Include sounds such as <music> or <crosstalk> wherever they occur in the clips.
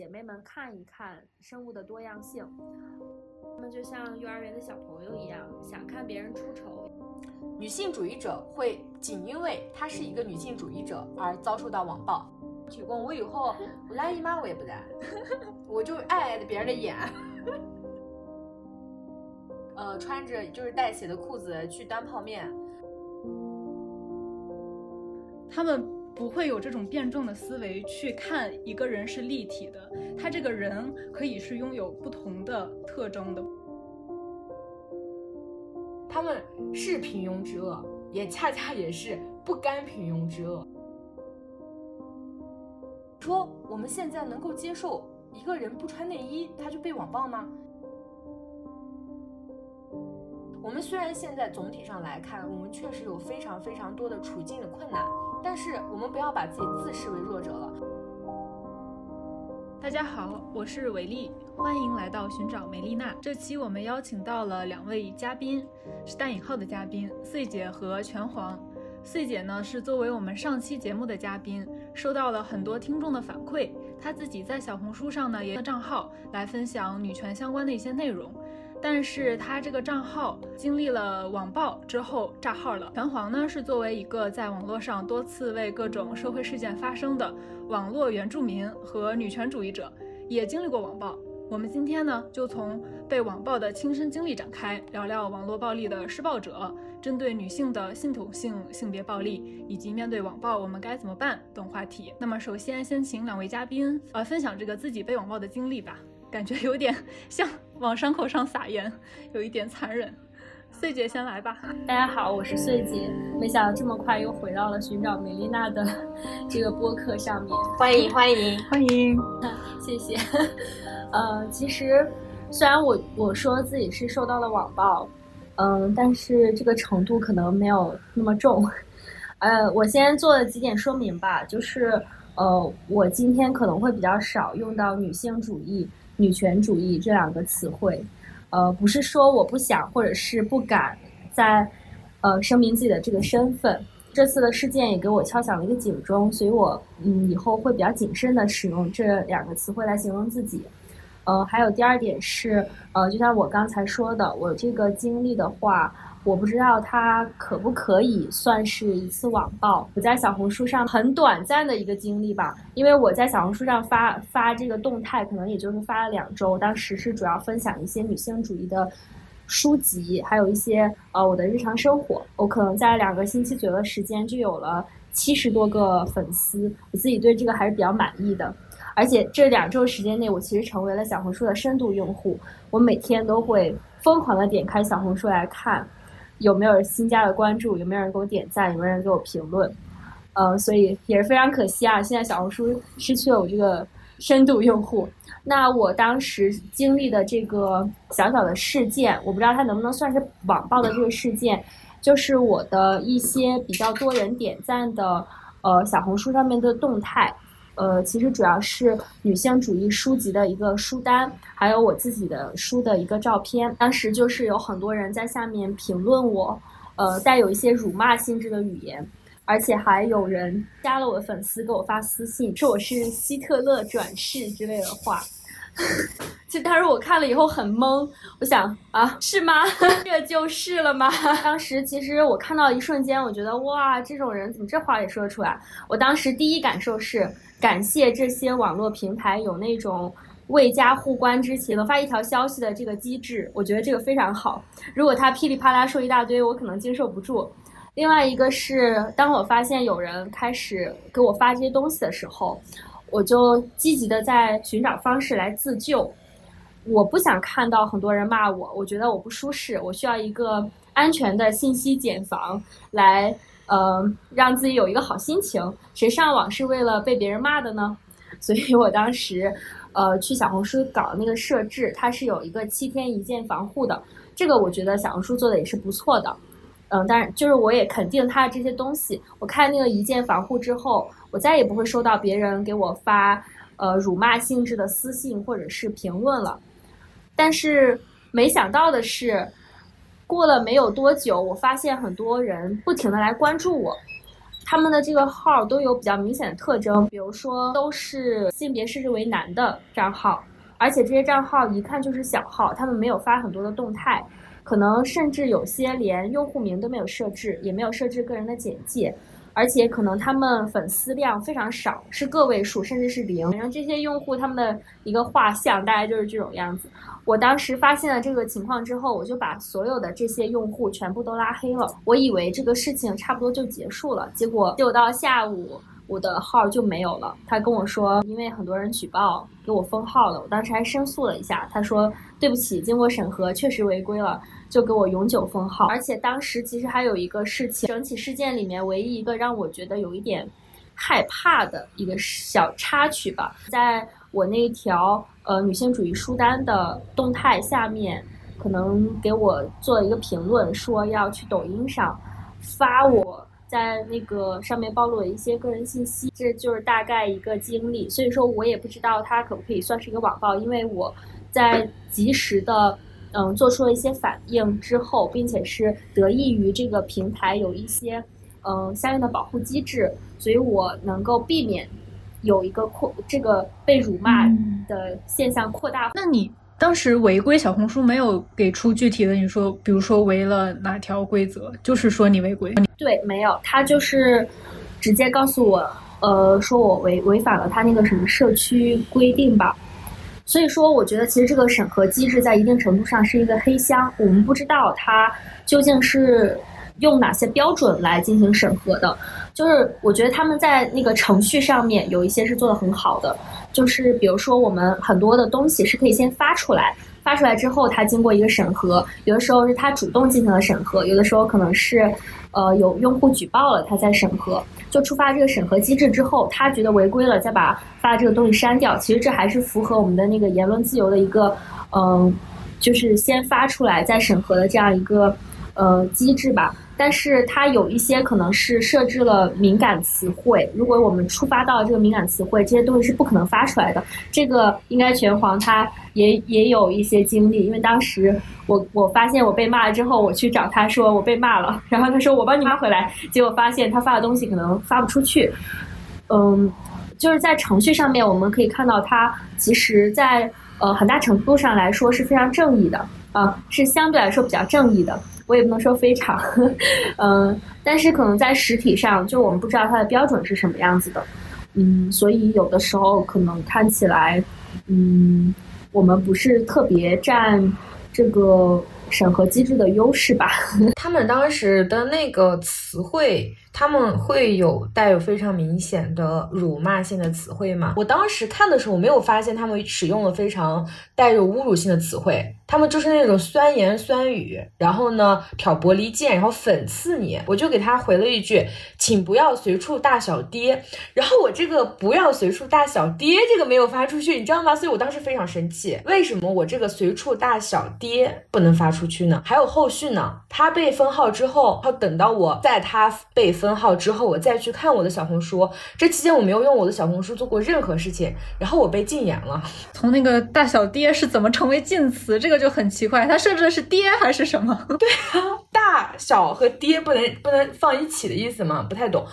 姐妹们看一看生物的多样性。他们就像幼儿园的小朋友一样，想看别人出丑。女性主义者会仅因为她是一个女性主义者而遭受到网暴。提供我以后我来姨妈我也不来，我就爱别人的眼。呃，穿着就是带血的裤子去端泡面。他们不会有这种辩证的思维去看一个人是立体的，他这个人可以是拥有不同的特征的。他们是平庸之恶，也恰恰也是不甘平庸之恶。说我们现在能够接受一个人不穿内衣他就被网暴吗？我们虽然现在总体上来看，我们确实有非常非常多的处境的困难，但是我们不要把自己自视为弱者了。大家好，我是维丽，欢迎来到寻找梅丽娜。这期我们邀请到了两位嘉宾，是带引号的嘉宾，穗姐和拳皇。穗姐呢是作为我们上期节目的嘉宾，收到了很多听众的反馈，她自己在小红书上呢也有账号来分享女权相关的一些内容。但是他这个账号经历了网暴之后炸号了。拳皇呢是作为一个在网络上多次为各种社会事件发声的网络原住民和女权主义者，也经历过网暴。我们今天呢就从被网暴的亲身经历展开，聊聊网络暴力的施暴者，针对女性的系统性性别暴力，以及面对网暴我们该怎么办等话题。那么首先先请两位嘉宾呃分享这个自己被网暴的经历吧。感觉有点 <laughs> 像往伤口上撒盐，有一点残忍。穗姐先来吧。大家好，我是穗姐。没想到这么快又回到了寻找梅丽娜的 <laughs> 这个播客上面，欢迎欢迎欢迎，谢谢。<laughs> 呃，其实虽然我我说自己是受到了网暴，嗯，但是这个程度可能没有那么重。呃，我先做几点说明吧，就是呃，我今天可能会比较少用到女性主义。女权主义这两个词汇，呃，不是说我不想或者是不敢在，呃，声明自己的这个身份。这次的事件也给我敲响了一个警钟，所以我嗯以后会比较谨慎的使用这两个词汇来形容自己。呃，还有第二点是，呃，就像我刚才说的，我这个经历的话。我不知道它可不可以算是一次网暴。我在小红书上很短暂的一个经历吧，因为我在小红书上发发这个动态，可能也就是发了两周。当时是主要分享一些女性主义的书籍，还有一些呃我的日常生活。我可能在两个星期左右的时间就有了七十多个粉丝，我自己对这个还是比较满意的。而且这两周时间内，我其实成为了小红书的深度用户，我每天都会疯狂的点开小红书来看。有没有新加的关注？有没有人给我点赞？有没有人给我评论？呃，所以也是非常可惜啊！现在小红书失去了我这个深度用户。那我当时经历的这个小小的事件，我不知道它能不能算是网暴的这个事件，就是我的一些比较多人点赞的呃小红书上面的动态。呃，其实主要是女性主义书籍的一个书单，还有我自己的书的一个照片。当时就是有很多人在下面评论我，呃，带有一些辱骂性质的语言，而且还有人加了我的粉丝给我发私信，说我是希特勒转世之类的话。<laughs> 其实当时我看了以后很懵，我想啊，是吗？<laughs> 这就是了吗？<laughs> 当时其实我看到一瞬间，我觉得哇，这种人怎么这话也说得出来？我当时第一感受是感谢这些网络平台有那种未加互关之前能发一条消息的这个机制，我觉得这个非常好。如果他噼里啪啦说一大堆，我可能接受不住。另外一个是，当我发现有人开始给我发这些东西的时候。我就积极的在寻找方式来自救，我不想看到很多人骂我，我觉得我不舒适，我需要一个安全的信息茧房来，呃，让自己有一个好心情。谁上网是为了被别人骂的呢？<laughs> 所以我当时，呃，去小红书搞那个设置，它是有一个七天一键防护的，这个我觉得小红书做的也是不错的。嗯，当然就是我也肯定它的这些东西。我看那个一键防护之后，我再也不会收到别人给我发呃辱骂性质的私信或者是评论了。但是没想到的是，过了没有多久，我发现很多人不停的来关注我，他们的这个号都有比较明显的特征，比如说都是性别设置为男的账号，而且这些账号一看就是小号，他们没有发很多的动态，可能甚至有些连用户名都没有设置，也没有设置个人的简介。而且可能他们粉丝量非常少，是个位数，甚至是零。然后这些用户他们的一个画像大概就是这种样子。我当时发现了这个情况之后，我就把所有的这些用户全部都拉黑了。我以为这个事情差不多就结束了，结果就到下午。我的号就没有了。他跟我说，因为很多人举报给我封号了。我当时还申诉了一下，他说对不起，经过审核确实违规了，就给我永久封号。而且当时其实还有一个事情，整起事件里面唯一一个让我觉得有一点害怕的一个小插曲吧，在我那条呃女性主义书单的动态下面，可能给我做了一个评论，说要去抖音上发我。在那个上面暴露了一些个人信息，这就是大概一个经历。所以说我也不知道它可不可以算是一个网暴，因为我在及时的嗯做出了一些反应之后，并且是得益于这个平台有一些嗯相应的保护机制，所以我能够避免有一个扩这个被辱骂的现象扩大。那你？当时违规，小红书没有给出具体的，你说，比如说违了哪条规则，就是说你违规。对，没有，他就是直接告诉我，呃，说我违违反了他那个什么社区规定吧。所以说，我觉得其实这个审核机制在一定程度上是一个黑箱，我们不知道它究竟是用哪些标准来进行审核的。就是我觉得他们在那个程序上面有一些是做的很好的。就是比如说，我们很多的东西是可以先发出来，发出来之后，它经过一个审核，有的时候是他主动进行了审核，有的时候可能是，呃，有用户举报了，他在审核，就触发这个审核机制之后，他觉得违规了，再把发的这个东西删掉。其实这还是符合我们的那个言论自由的一个，嗯，就是先发出来再审核的这样一个，呃，机制吧。但是它有一些可能是设置了敏感词汇，如果我们触发到这个敏感词汇，这些东西是不可能发出来的。这个应该拳皇他也也有一些经历，因为当时我我发现我被骂了之后，我去找他说我被骂了，<laughs> 然后他说我帮你发回来，结果发现他发的东西可能发不出去。嗯，就是在程序上面我们可以看到，它其实在呃很大程度上来说是非常正义的啊，是相对来说比较正义的。我也不能说非常，嗯，<laughs> 但是可能在实体上，就我们不知道它的标准是什么样子的，嗯，所以有的时候可能看起来，嗯，我们不是特别占这个审核机制的优势吧？<laughs> 他们当时的那个词汇。他们会有带有非常明显的辱骂性的词汇吗？我当时看的时候，我没有发现他们使用了非常带有侮辱性的词汇，他们就是那种酸言酸语，然后呢挑拨离间，然后讽刺你。我就给他回了一句，请不要随处大小爹。然后我这个不要随处大小爹这个没有发出去，你知道吗？所以我当时非常生气，为什么我这个随处大小爹不能发出去呢？还有后续呢？他被封号之后，要等到我在他被。分号之后，我再去看我的小红书。这期间我没有用我的小红书做过任何事情，然后我被禁言了。从那个大小爹是怎么成为禁词？这个就很奇怪。他设置的是爹还是什么？<laughs> 对啊，大小和爹不能不能放一起的意思吗？不太懂。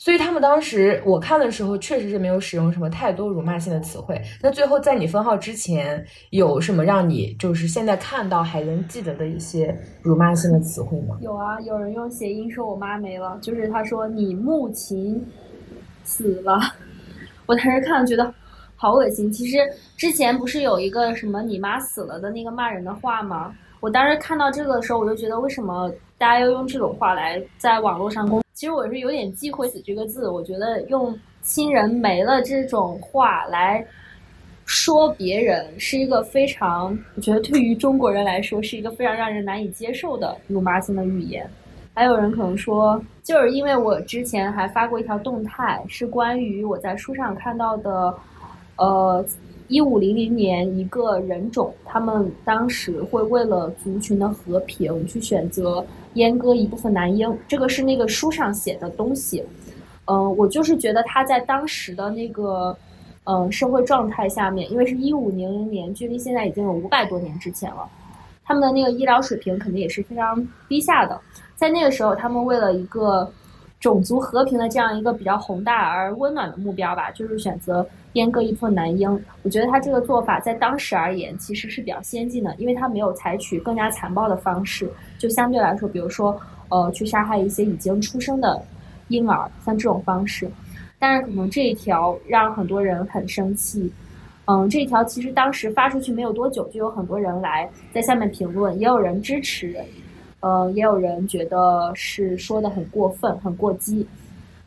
所以他们当时我看的时候，确实是没有使用什么太多辱骂性的词汇。那最后在你封号之前，有什么让你就是现在看到还能记得的一些辱骂性的词汇吗？有啊，有人用谐音说我妈没了，就是他说你母亲死了。<laughs> 我当时看了觉得好恶心。其实之前不是有一个什么你妈死了的那个骂人的话吗？我当时看到这个的时候，我就觉得为什么大家要用这种话来在网络上公？其实我是有点忌讳“死”这个字，我觉得用亲人没了这种话来说别人，是一个非常，我觉得对于中国人来说是一个非常让人难以接受的辱骂性的语言。还有人可能说，就是因为我之前还发过一条动态，是关于我在书上看到的，呃，一五零零年一个人种，他们当时会为了族群的和平去选择。阉割一部分男婴，这个是那个书上写的东西。嗯，我就是觉得他在当时的那个嗯社会状态下面，因为是一五零零年，距离现在已经有五百多年之前了，他们的那个医疗水平肯定也是非常低下的。在那个时候，他们为了一个种族和平的这样一个比较宏大而温暖的目标吧，就是选择阉割一部分男婴。我觉得他这个做法在当时而言其实是比较先进的，因为他没有采取更加残暴的方式，就相对来说，比如说呃去杀害一些已经出生的婴儿，像这种方式。但是可能这一条让很多人很生气。嗯，这一条其实当时发出去没有多久，就有很多人来在下面评论，也有人支持。呃，也有人觉得是说的很过分、很过激，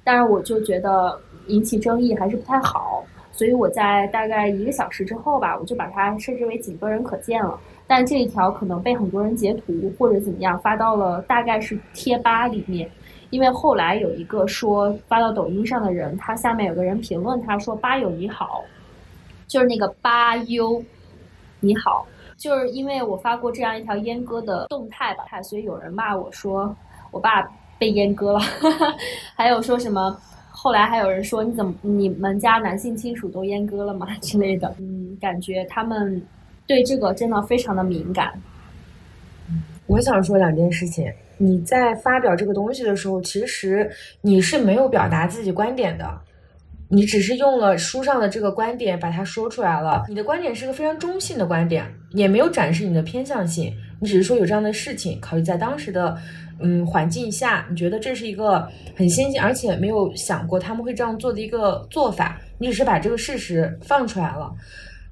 但是我就觉得引起争议还是不太好，所以我在大概一个小时之后吧，我就把它设置为仅个人可见了。但这一条可能被很多人截图或者怎么样发到了大概是贴吧里面，因为后来有一个说发到抖音上的人，他下面有个人评论他说：“吧友你好，就是那个吧优，你好。”就是因为我发过这样一条阉割的动态吧，所以有人骂我说我爸被阉割了，<laughs> 还有说什么，后来还有人说你怎么你们家男性亲属都阉割了吗 <laughs> 之类的，嗯，感觉他们对这个真的非常的敏感。我想说两件事情，你在发表这个东西的时候，其实你是没有表达自己观点的。你只是用了书上的这个观点把它说出来了，你的观点是个非常中性的观点，也没有展示你的偏向性，你只是说有这样的事情，考虑在当时的嗯环境下，你觉得这是一个很先进，而且没有想过他们会这样做的一个做法，你只是把这个事实放出来了。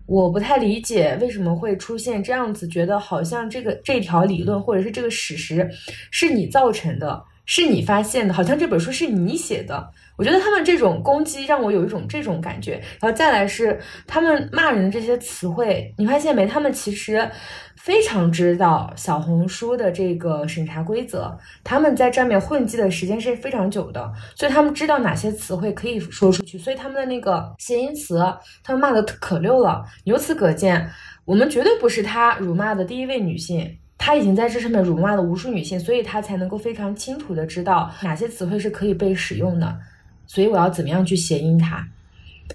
我不太理解为什么会出现这样子，觉得好像这个这条理论或者是这个史实是你造成的，是你发现的，好像这本书是你写的。我觉得他们这种攻击让我有一种这种感觉，然后再来是他们骂人这些词汇，你发现没？他们其实非常知道小红书的这个审查规则，他们在上面混迹的时间是非常久的，所以他们知道哪些词汇可以说出去，所以他们的那个谐音词，他们骂的可溜了。由此可见，我们绝对不是他辱骂的第一位女性，他已经在这上面辱骂了无数女性，所以他才能够非常清楚的知道哪些词汇是可以被使用的。所以我要怎么样去谐音它？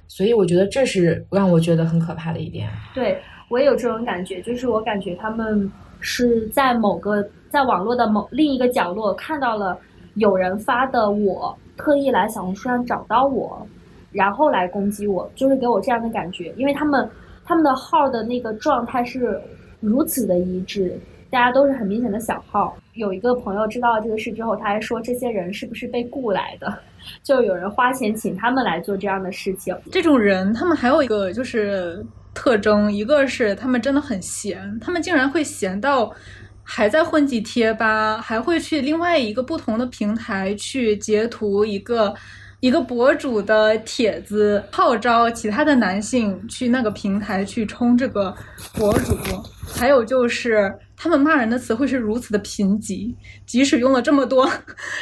所以我觉得这是让我觉得很可怕的一点。对我也有这种感觉，就是我感觉他们是在某个在网络的某另一个角落看到了有人发的，我特意来小红书上找到我，然后来攻击我，就是给我这样的感觉。因为他们他们的号的那个状态是如此的一致，大家都是很明显的小号。有一个朋友知道这个事之后，他还说这些人是不是被雇来的？<laughs> 就有人花钱请他们来做这样的事情。这种人，他们还有一个就是特征，一个是他们真的很闲，他们竟然会闲到还在混迹贴吧，还会去另外一个不同的平台去截图一个一个博主的帖子，号召其他的男性去那个平台去冲这个博主。还有就是。他们骂人的词汇是如此的贫瘠，即使用了这么多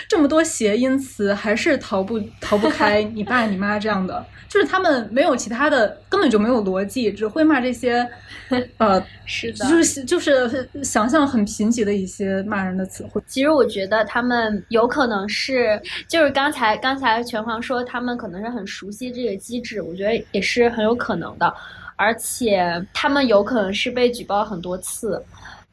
这么多谐音词，还是逃不逃不开你爸你妈这样的。就是他们没有其他的，根本就没有逻辑，只会骂这些，呃，<laughs> 是的，就是就是想象很贫瘠的一些骂人的词汇。其实我觉得他们有可能是，就是刚才刚才拳皇说他们可能是很熟悉这个机制，我觉得也是很有可能的，而且他们有可能是被举报很多次。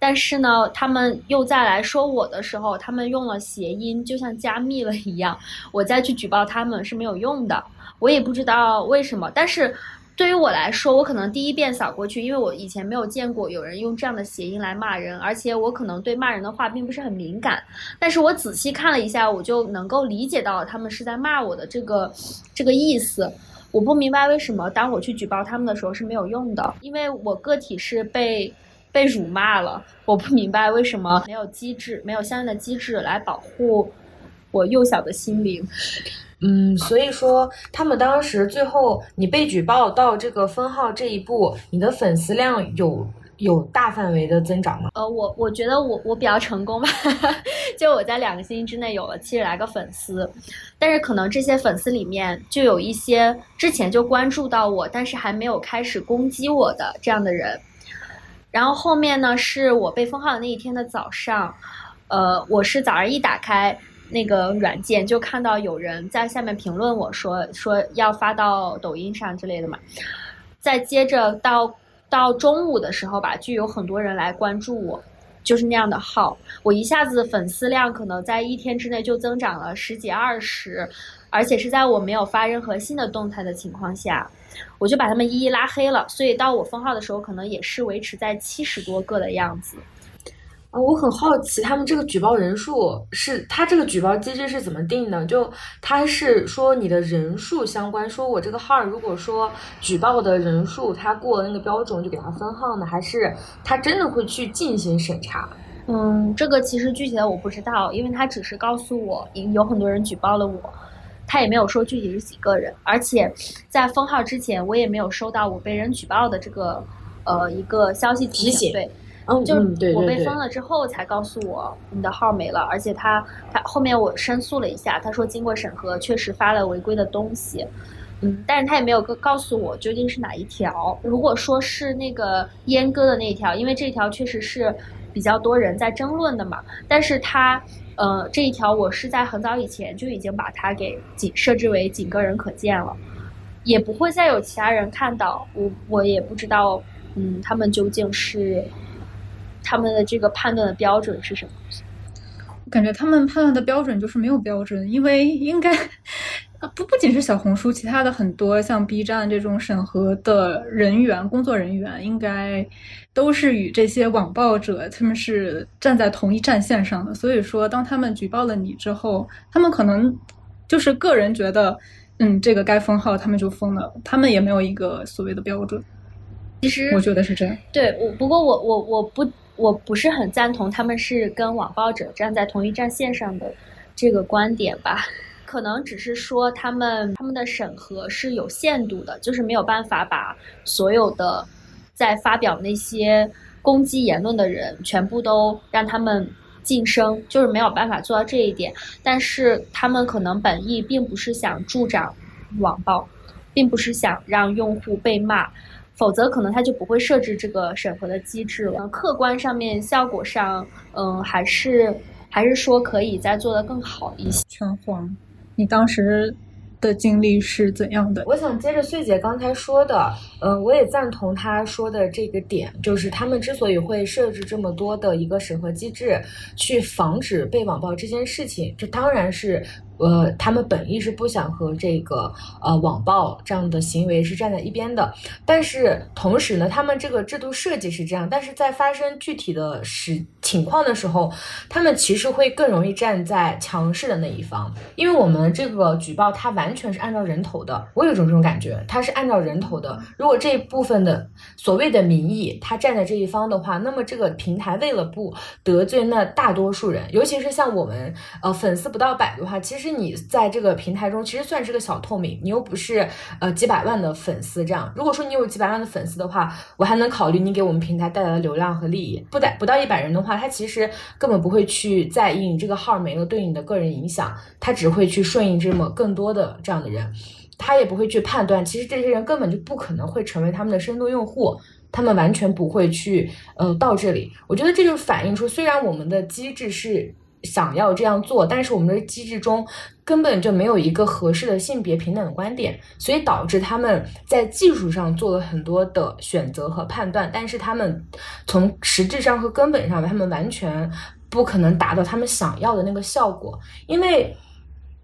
但是呢，他们又再来说我的时候，他们用了谐音，就像加密了一样。我再去举报他们是没有用的，我也不知道为什么。但是对于我来说，我可能第一遍扫过去，因为我以前没有见过有人用这样的谐音来骂人，而且我可能对骂人的话并不是很敏感。但是我仔细看了一下，我就能够理解到他们是在骂我的这个这个意思。我不明白为什么当我去举报他们的时候是没有用的，因为我个体是被。被辱骂了，我不明白为什么没有机制，没有相应的机制来保护我幼小的心灵。嗯，所以说他们当时最后你被举报到这个封号这一步，你的粉丝量有有大范围的增长吗？呃，我我觉得我我比较成功吧，<laughs> 就我在两个星期之内有了七十来个粉丝，但是可能这些粉丝里面就有一些之前就关注到我，但是还没有开始攻击我的这样的人。然后后面呢，是我被封号的那一天的早上，呃，我是早上一打开那个软件，就看到有人在下面评论我说说要发到抖音上之类的嘛。再接着到到中午的时候吧，就有很多人来关注我。就是那样的号，我一下子粉丝量可能在一天之内就增长了十几二十，而且是在我没有发任何新的动态的情况下，我就把他们一一拉黑了。所以到我封号的时候，可能也是维持在七十多个的样子。啊，我很好奇，他们这个举报人数是他这个举报机制是怎么定的？就他是说你的人数相关，说我这个号如果说举报的人数他过了那个标准，就给他分号呢？还是他真的会去进行审查？嗯，这个其实具体的我不知道，因为他只是告诉我有很多人举报了我，他也没有说具体是几个人，而且在封号之前，我也没有收到我被人举报的这个呃一个消息提醒。对。就是我被封了之后才告诉我你的号没了，而且他他后面我申诉了一下，他说经过审核确实发了违规的东西，嗯，但是他也没有告告诉我究竟是哪一条。如果说是那个阉割的那一条，因为这条确实是比较多人在争论的嘛，但是他呃这一条我是在很早以前就已经把它给仅设置为仅个人可见了，也不会再有其他人看到。我我也不知道，嗯，他们究竟是。他们的这个判断的标准是什么？我感觉他们判断的标准就是没有标准，因为应该不不仅是小红书，其他的很多像 B 站这种审核的人员、工作人员，应该都是与这些网暴者他们是站在同一战线上的。所以说，当他们举报了你之后，他们可能就是个人觉得，嗯，这个该封号，他们就封了，他们也没有一个所谓的标准。其实我觉得是这样。对，我不过我我我不。我不是很赞同他们是跟网暴者站在同一战线上的这个观点吧，可能只是说他们他们的审核是有限度的，就是没有办法把所有的在发表那些攻击言论的人全部都让他们晋升，就是没有办法做到这一点。但是他们可能本意并不是想助长网暴，并不是想让用户被骂。否则，可能他就不会设置这个审核的机制了。客观上面，效果上，嗯，还是还是说可以再做得更好一些。全黄，你当时的经历是怎样的？我想接着穗姐刚才说的，嗯，我也赞同他说的这个点，就是他们之所以会设置这么多的一个审核机制，去防止被网暴这件事情，这当然是。呃，他们本意是不想和这个呃网暴这样的行为是站在一边的，但是同时呢，他们这个制度设计是这样，但是在发生具体的实情况的时候，他们其实会更容易站在强势的那一方，因为我们这个举报它完全是按照人头的，我有种这种感觉，它是按照人头的。如果这部分的所谓的民意他站在这一方的话，那么这个平台为了不得罪那大多数人，尤其是像我们呃粉丝不到百的话，其实。你在这个平台中其实算是个小透明，你又不是呃几百万的粉丝这样。如果说你有几百万的粉丝的话，我还能考虑你给我们平台带来的流量和利益。不带不到一百人的话，他其实根本不会去在意你这个号没了对你的个人影响，他只会去顺应这么更多的这样的人，他也不会去判断，其实这些人根本就不可能会成为他们的深度用户，他们完全不会去呃到这里。我觉得这就是反映出，虽然我们的机制是。想要这样做，但是我们的机制中根本就没有一个合适的性别平等的观点，所以导致他们在技术上做了很多的选择和判断，但是他们从实质上和根本上，他们完全不可能达到他们想要的那个效果。因为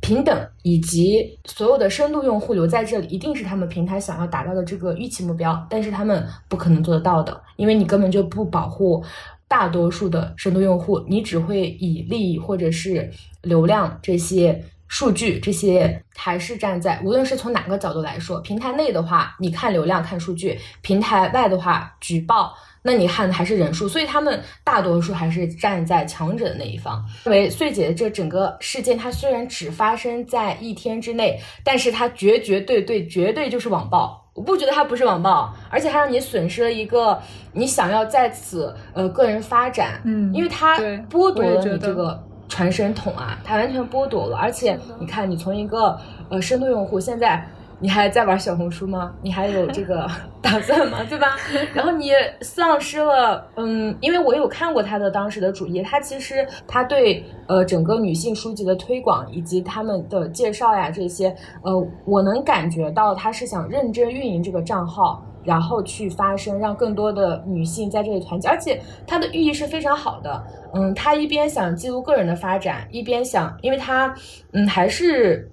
平等以及所有的深度用户留在这里，一定是他们平台想要达到的这个预期目标，但是他们不可能做得到的，因为你根本就不保护。大多数的深度用户，你只会以利益或者是流量这些数据，这些还是站在无论是从哪个角度来说，平台内的话，你看流量看数据；平台外的话，举报，那你看的还是人数。所以他们大多数还是站在强者的那一方。因为穗姐的这整个事件，它虽然只发生在一天之内，但是它绝绝对对绝对就是网暴。我不觉得它不是网暴，而且它让你损失了一个你想要在此呃个人发展，嗯，因为它剥夺了你这个传声筒啊，它完全剥夺了，而且你看你从一个呃深度用户现在。你还在玩小红书吗？你还有这个 <laughs> 打算吗？对吧？然后你丧失了，嗯，因为我有看过他的当时的主页，他其实他对呃整个女性书籍的推广以及他们的介绍呀这些，呃，我能感觉到他是想认真运营这个账号。然后去发声，让更多的女性在这里团结，而且它的寓意是非常好的。嗯，他一边想记录个人的发展，一边想，因为他嗯还是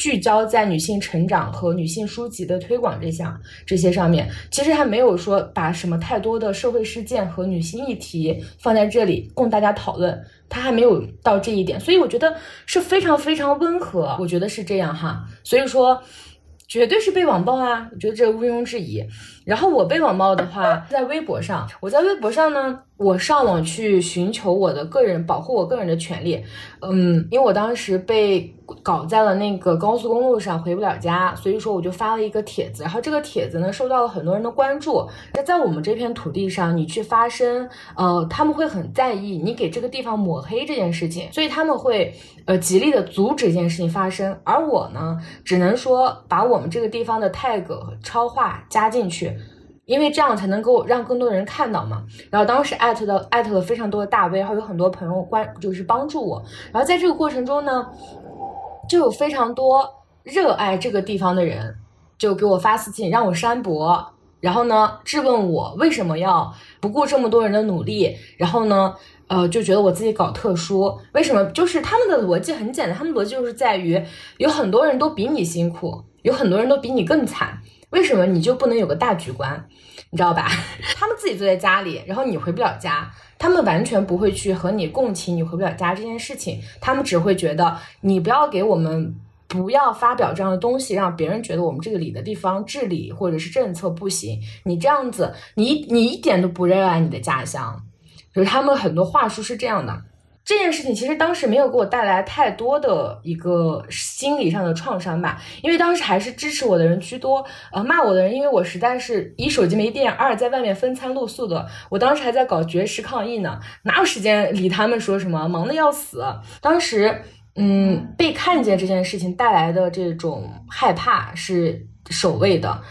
聚焦在女性成长和女性书籍的推广这项这些上面，其实还没有说把什么太多的社会事件和女性议题放在这里供大家讨论，他还没有到这一点，所以我觉得是非常非常温和，我觉得是这样哈，所以说。绝对是被网暴啊！我觉得这毋庸置疑。然后我被网暴的话，在微博上，我在微博上呢。我上网去寻求我的个人保护我个人的权利，嗯，因为我当时被搞在了那个高速公路上回不了家，所以说我就发了一个帖子，然后这个帖子呢受到了很多人的关注。那在我们这片土地上，你去发声，呃，他们会很在意你给这个地方抹黑这件事情，所以他们会呃极力的阻止这件事情发生。而我呢，只能说把我们这个地方的 tag 超话加进去。因为这样才能够让更多的人看到嘛。然后当时艾特的艾特了非常多的大 V，然后有很多朋友关就是帮助我。然后在这个过程中呢，就有非常多热爱这个地方的人就给我发私信让我删博，然后呢质问我为什么要不顾这么多人的努力，然后呢呃就觉得我自己搞特殊，为什么？就是他们的逻辑很简单，他们逻辑就是在于有很多人都比你辛苦，有很多人都比你更惨。为什么你就不能有个大局观，你知道吧？<laughs> 他们自己坐在家里，然后你回不了家，他们完全不会去和你共情你回不了家这件事情，他们只会觉得你不要给我们不要发表这样的东西，让别人觉得我们这个里的地方治理或者是政策不行。你这样子，你你一点都不热爱你的家乡，就是他们很多话术是这样的。这件事情其实当时没有给我带来太多的一个心理上的创伤吧，因为当时还是支持我的人居多，呃，骂我的人，因为我实在是一手机没电，二在外面风餐露宿的，我当时还在搞绝食抗议呢，哪有时间理他们说什么，忙的要死。当时，嗯，被看见这件事情带来的这种害怕是首位的。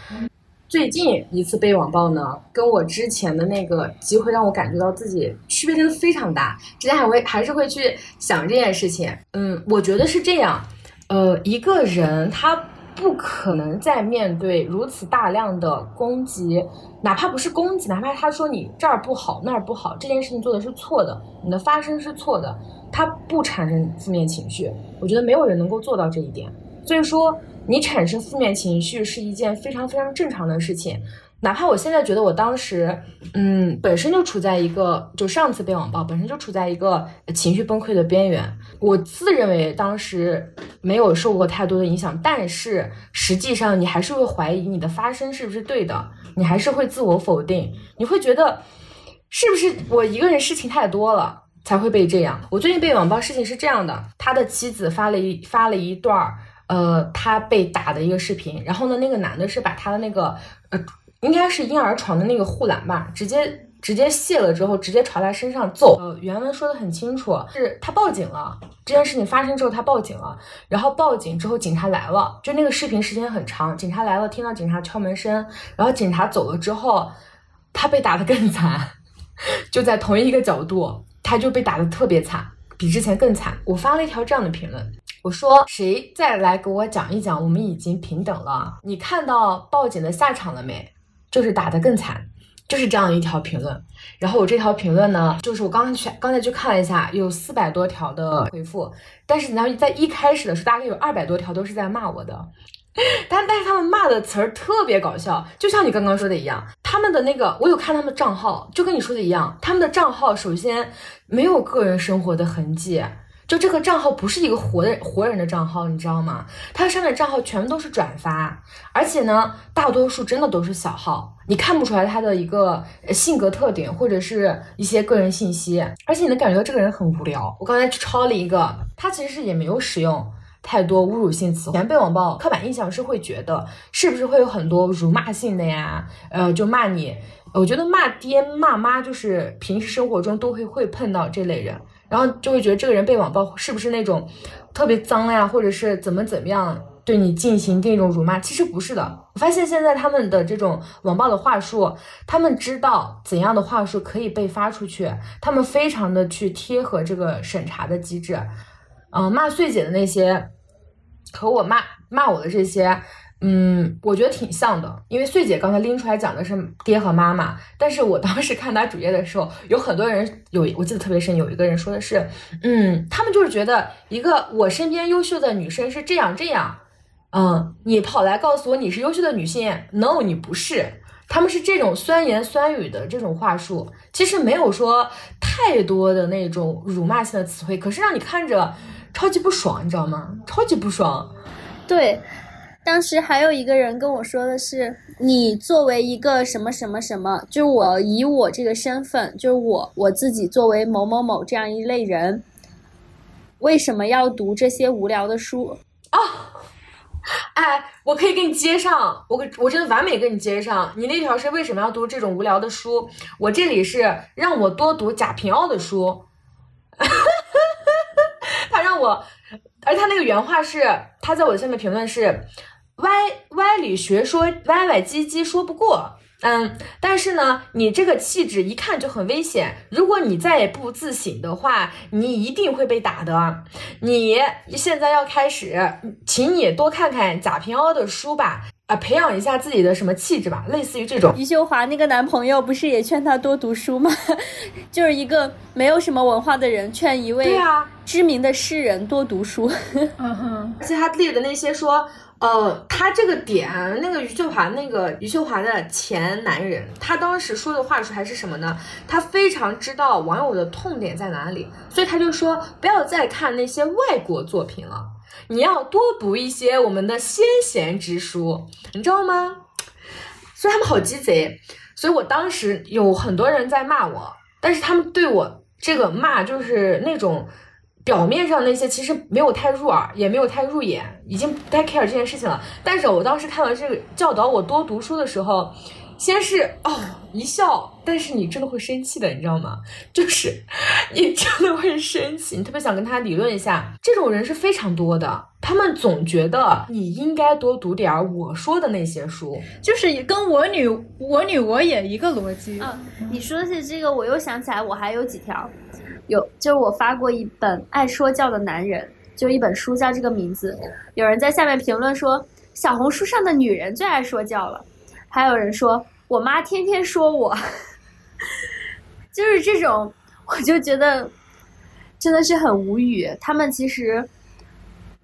最近一次被网暴呢，跟我之前的那个机会让我感觉到自己区别真的非常大。之前还会还是会去想这件事情，嗯，我觉得是这样，呃，一个人他不可能在面对如此大量的攻击，哪怕不是攻击，哪怕他说你这儿不好那儿不好，这件事情做的是错的，你的发声是错的，他不产生负面情绪，我觉得没有人能够做到这一点。所以说。你产生负面情绪是一件非常非常正常的事情，哪怕我现在觉得我当时，嗯，本身就处在一个，就上次被网暴，本身就处在一个情绪崩溃的边缘。我自认为当时没有受过太多的影响，但是实际上你还是会怀疑你的发声是不是对的，你还是会自我否定，你会觉得是不是我一个人事情太多了才会被这样。我最近被网暴事情是这样的，他的妻子发了一发了一段儿。呃，他被打的一个视频，然后呢，那个男的是把他的那个呃，应该是婴儿床的那个护栏吧，直接直接卸了之后，直接朝他身上揍。呃，原文说的很清楚，是他报警了。这件事情发生之后，他报警了，然后报警之后，警察来了，就那个视频时间很长，警察来了，听到警察敲门声，然后警察走了之后，他被打的更惨，就在同一个角度，他就被打的特别惨，比之前更惨。我发了一条这样的评论。我说谁再来给我讲一讲，我们已经平等了。你看到报警的下场了没？就是打得更惨，就是这样一条评论。然后我这条评论呢，就是我刚刚去刚才去看了一下，有四百多条的回复，但是你要在一开始的时候，大概有二百多条都是在骂我的。<laughs> 但但是他们骂的词儿特别搞笑，就像你刚刚说的一样，他们的那个我有看他们的账号，就跟你说的一样，他们的账号首先没有个人生活的痕迹。就这个账号不是一个活的活人的账号，你知道吗？它上面账号全部都是转发，而且呢，大多数真的都是小号，你看不出来他的一个性格特点或者是一些个人信息，而且你能感觉到这个人很无聊。我刚才去抄了一个，他其实是也没有使用太多侮辱性词。以前被网暴，刻板印象是会觉得是不是会有很多辱骂性的呀？呃，就骂你，我觉得骂爹骂妈就是平时生活中都会会碰到这类人。然后就会觉得这个人被网暴是不是那种特别脏呀，或者是怎么怎么样对你进行这种辱骂？其实不是的。我发现现在他们的这种网暴的话术，他们知道怎样的话术可以被发出去，他们非常的去贴合这个审查的机制。嗯，骂穗姐的那些和我骂骂我的这些，嗯，我觉得挺像的，因为穗姐刚才拎出来讲的是爹和妈妈，但是我当时看她主页的时候，有很多人有，我记得特别深，有一个人说的是，嗯，他们就是觉得一个我身边优秀的女生是这样这样，嗯，你跑来告诉我你是优秀的女性，no，你不是，他们是这种酸言酸语的这种话术，其实没有说太多的那种辱骂性的词汇，可是让你看着超级不爽，你知道吗？超级不爽，对。当时还有一个人跟我说的是，你作为一个什么什么什么，就是我以我这个身份，就是我我自己作为某某某这样一类人，为什么要读这些无聊的书啊？哎，我可以给你接上，我我真的完美跟你接上。你那条是为什么要读这种无聊的书？我这里是让我多读贾平凹的书，<laughs> 他让我，而他那个原话是，他在我的下面评论是。歪歪理学说歪歪唧唧说不过，嗯，但是呢，你这个气质一看就很危险。如果你再也不自省的话，你一定会被打的。你现在要开始，请你多看看贾平凹的书吧，啊，培养一下自己的什么气质吧，类似于这种。余秀华那个男朋友不是也劝她多读书吗？<laughs> 就是一个没有什么文化的人劝一位对啊知名的诗人多读书。<laughs> 嗯哼，而且他列的那些说。呃，他这个点，那个余秀华，那个余秀华的前男人，他当时说的话术还是什么呢？他非常知道网友的痛点在哪里，所以他就说不要再看那些外国作品了，你要多读一些我们的先贤之书，你知道吗？所以他们好鸡贼，所以我当时有很多人在骂我，但是他们对我这个骂就是那种。表面上那些其实没有太入耳，也没有太入眼，已经不太 care 这件事情了。但是我当时看到这个教导我多读书的时候，先是哦一笑，但是你真的会生气的，你知道吗？<laughs> 就是你真的会生气，你特别想跟他理论一下。这种人是非常多的，他们总觉得你应该多读点我说的那些书，就是跟我女我女我也一个逻辑。嗯，你说起这个，我又想起来，我还有几条。有，就是我发过一本《爱说教的男人》，就一本书叫这个名字。有人在下面评论说，小红书上的女人最爱说教了。还有人说我妈天天说我，<laughs> 就是这种，我就觉得真的是很无语。他们其实。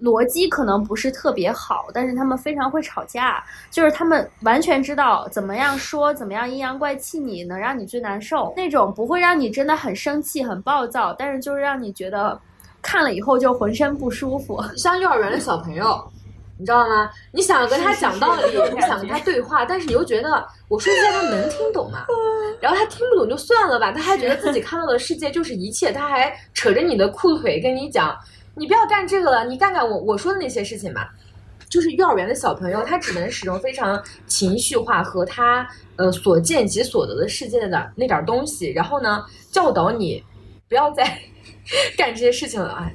逻辑可能不是特别好，但是他们非常会吵架，就是他们完全知道怎么样说，怎么样阴阳怪气你，能让你最难受。那种不会让你真的很生气、很暴躁，但是就是让你觉得看了以后就浑身不舒服。像幼儿园的小朋友，你知道吗？你想跟他讲道理，你想跟他对话，但是你又觉得我说这些他能听懂吗？<laughs> 然后他听不懂就算了吧，他还觉得自己看到的世界就是一切，他还扯着你的裤腿跟你讲。你不要干这个了，你干干我我说的那些事情吧。就是幼儿园的小朋友，他只能使用非常情绪化和他呃所见即所得的世界的那点东西，然后呢教导你不要再 <laughs> 干这些事情了。哎，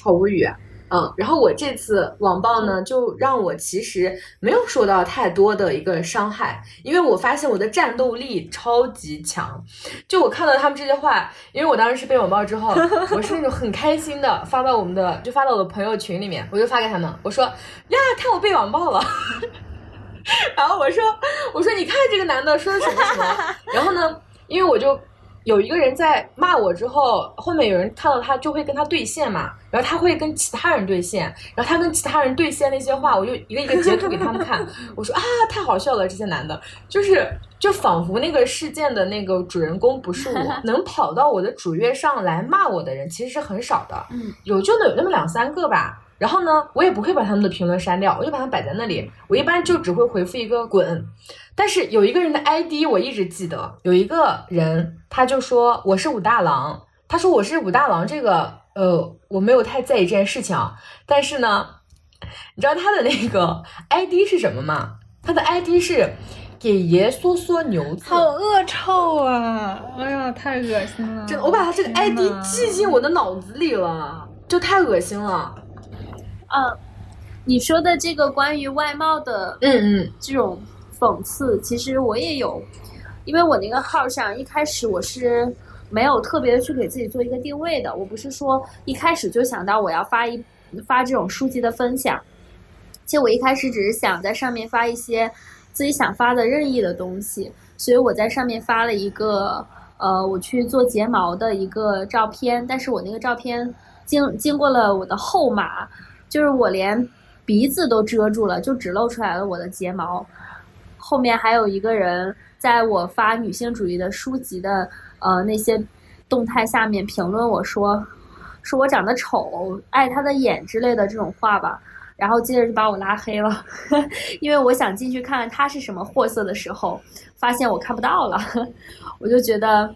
好无语。嗯，然后我这次网暴呢，就让我其实没有受到太多的一个伤害，因为我发现我的战斗力超级强。就我看到他们这些话，因为我当时是被网暴之后，<laughs> 我是那种很开心的发到我们的，就发到我的朋友群里面，我就发给他们，我说呀，看我被网暴了。<laughs> 然后我说，我说你看这个男的说的什么什么。<laughs> 然后呢，因为我就。有一个人在骂我之后，后面有人看到他就会跟他对线嘛，然后他会跟其他人对线，然后他跟其他人对线那些话，我就一个一个截图给他们看。<laughs> 我说啊，太好笑了，这些男的，就是就仿佛那个事件的那个主人公不是我，<laughs> 能跑到我的主页上来骂我的人其实是很少的，嗯，有就有那么两三个吧。然后呢，我也不会把他们的评论删掉，我就把它摆在那里。我一般就只会回复一个滚。但是有一个人的 ID 我一直记得，有一个人他就说我是武大郎，他说我是武大郎，这个呃我没有太在意这件事情。但是呢，你知道他的那个 ID 是什么吗？他的 ID 是给爷嗦嗦牛子，好恶臭啊！哎呀，太恶心了！真的，我把他这个 ID 记进我的脑子里了，就太恶心了。嗯，你说的这个关于外貌的，嗯嗯，这种讽刺，其实我也有，因为我那个号上一开始我是没有特别的去给自己做一个定位的，我不是说一开始就想到我要发一发这种书籍的分享，其实我一开始只是想在上面发一些自己想发的任意的东西，所以我在上面发了一个呃我去做睫毛的一个照片，但是我那个照片经经过了我的后码，就是我连鼻子都遮住了，就只露出来了我的睫毛。后面还有一个人在我发女性主义的书籍的呃那些动态下面评论我说，说我长得丑，爱他的眼之类的这种话吧。然后接着就把我拉黑了，<laughs> 因为我想进去看看他是什么货色的时候，发现我看不到了，<laughs> 我就觉得，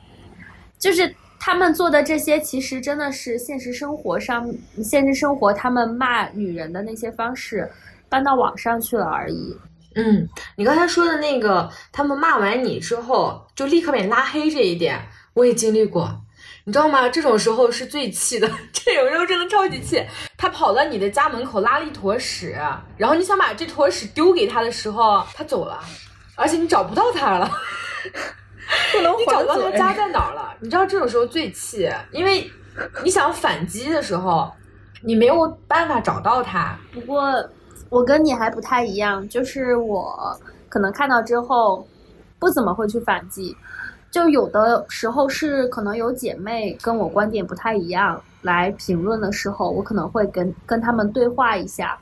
就是他们做的这些，其实真的是现实生活上，现实生活他们骂女人的那些方式搬到网上去了而已。嗯，你刚才说的那个，他们骂完你之后就立刻把你拉黑这一点，我也经历过。你知道吗？这种时候是最气的，<laughs> 这有时候真的超级气。他跑到你的家门口拉了一坨屎，然后你想把这坨屎丢给他的时候，他走了，而且你找不到他了，不能你找不到他家在哪儿了。你知道这种时候最气，因为你想反击的时候，你没有办法找到他。不过我跟你还不太一样，就是我可能看到之后不怎么会去反击。就有的时候是可能有姐妹跟我观点不太一样来评论的时候，我可能会跟跟他们对话一下，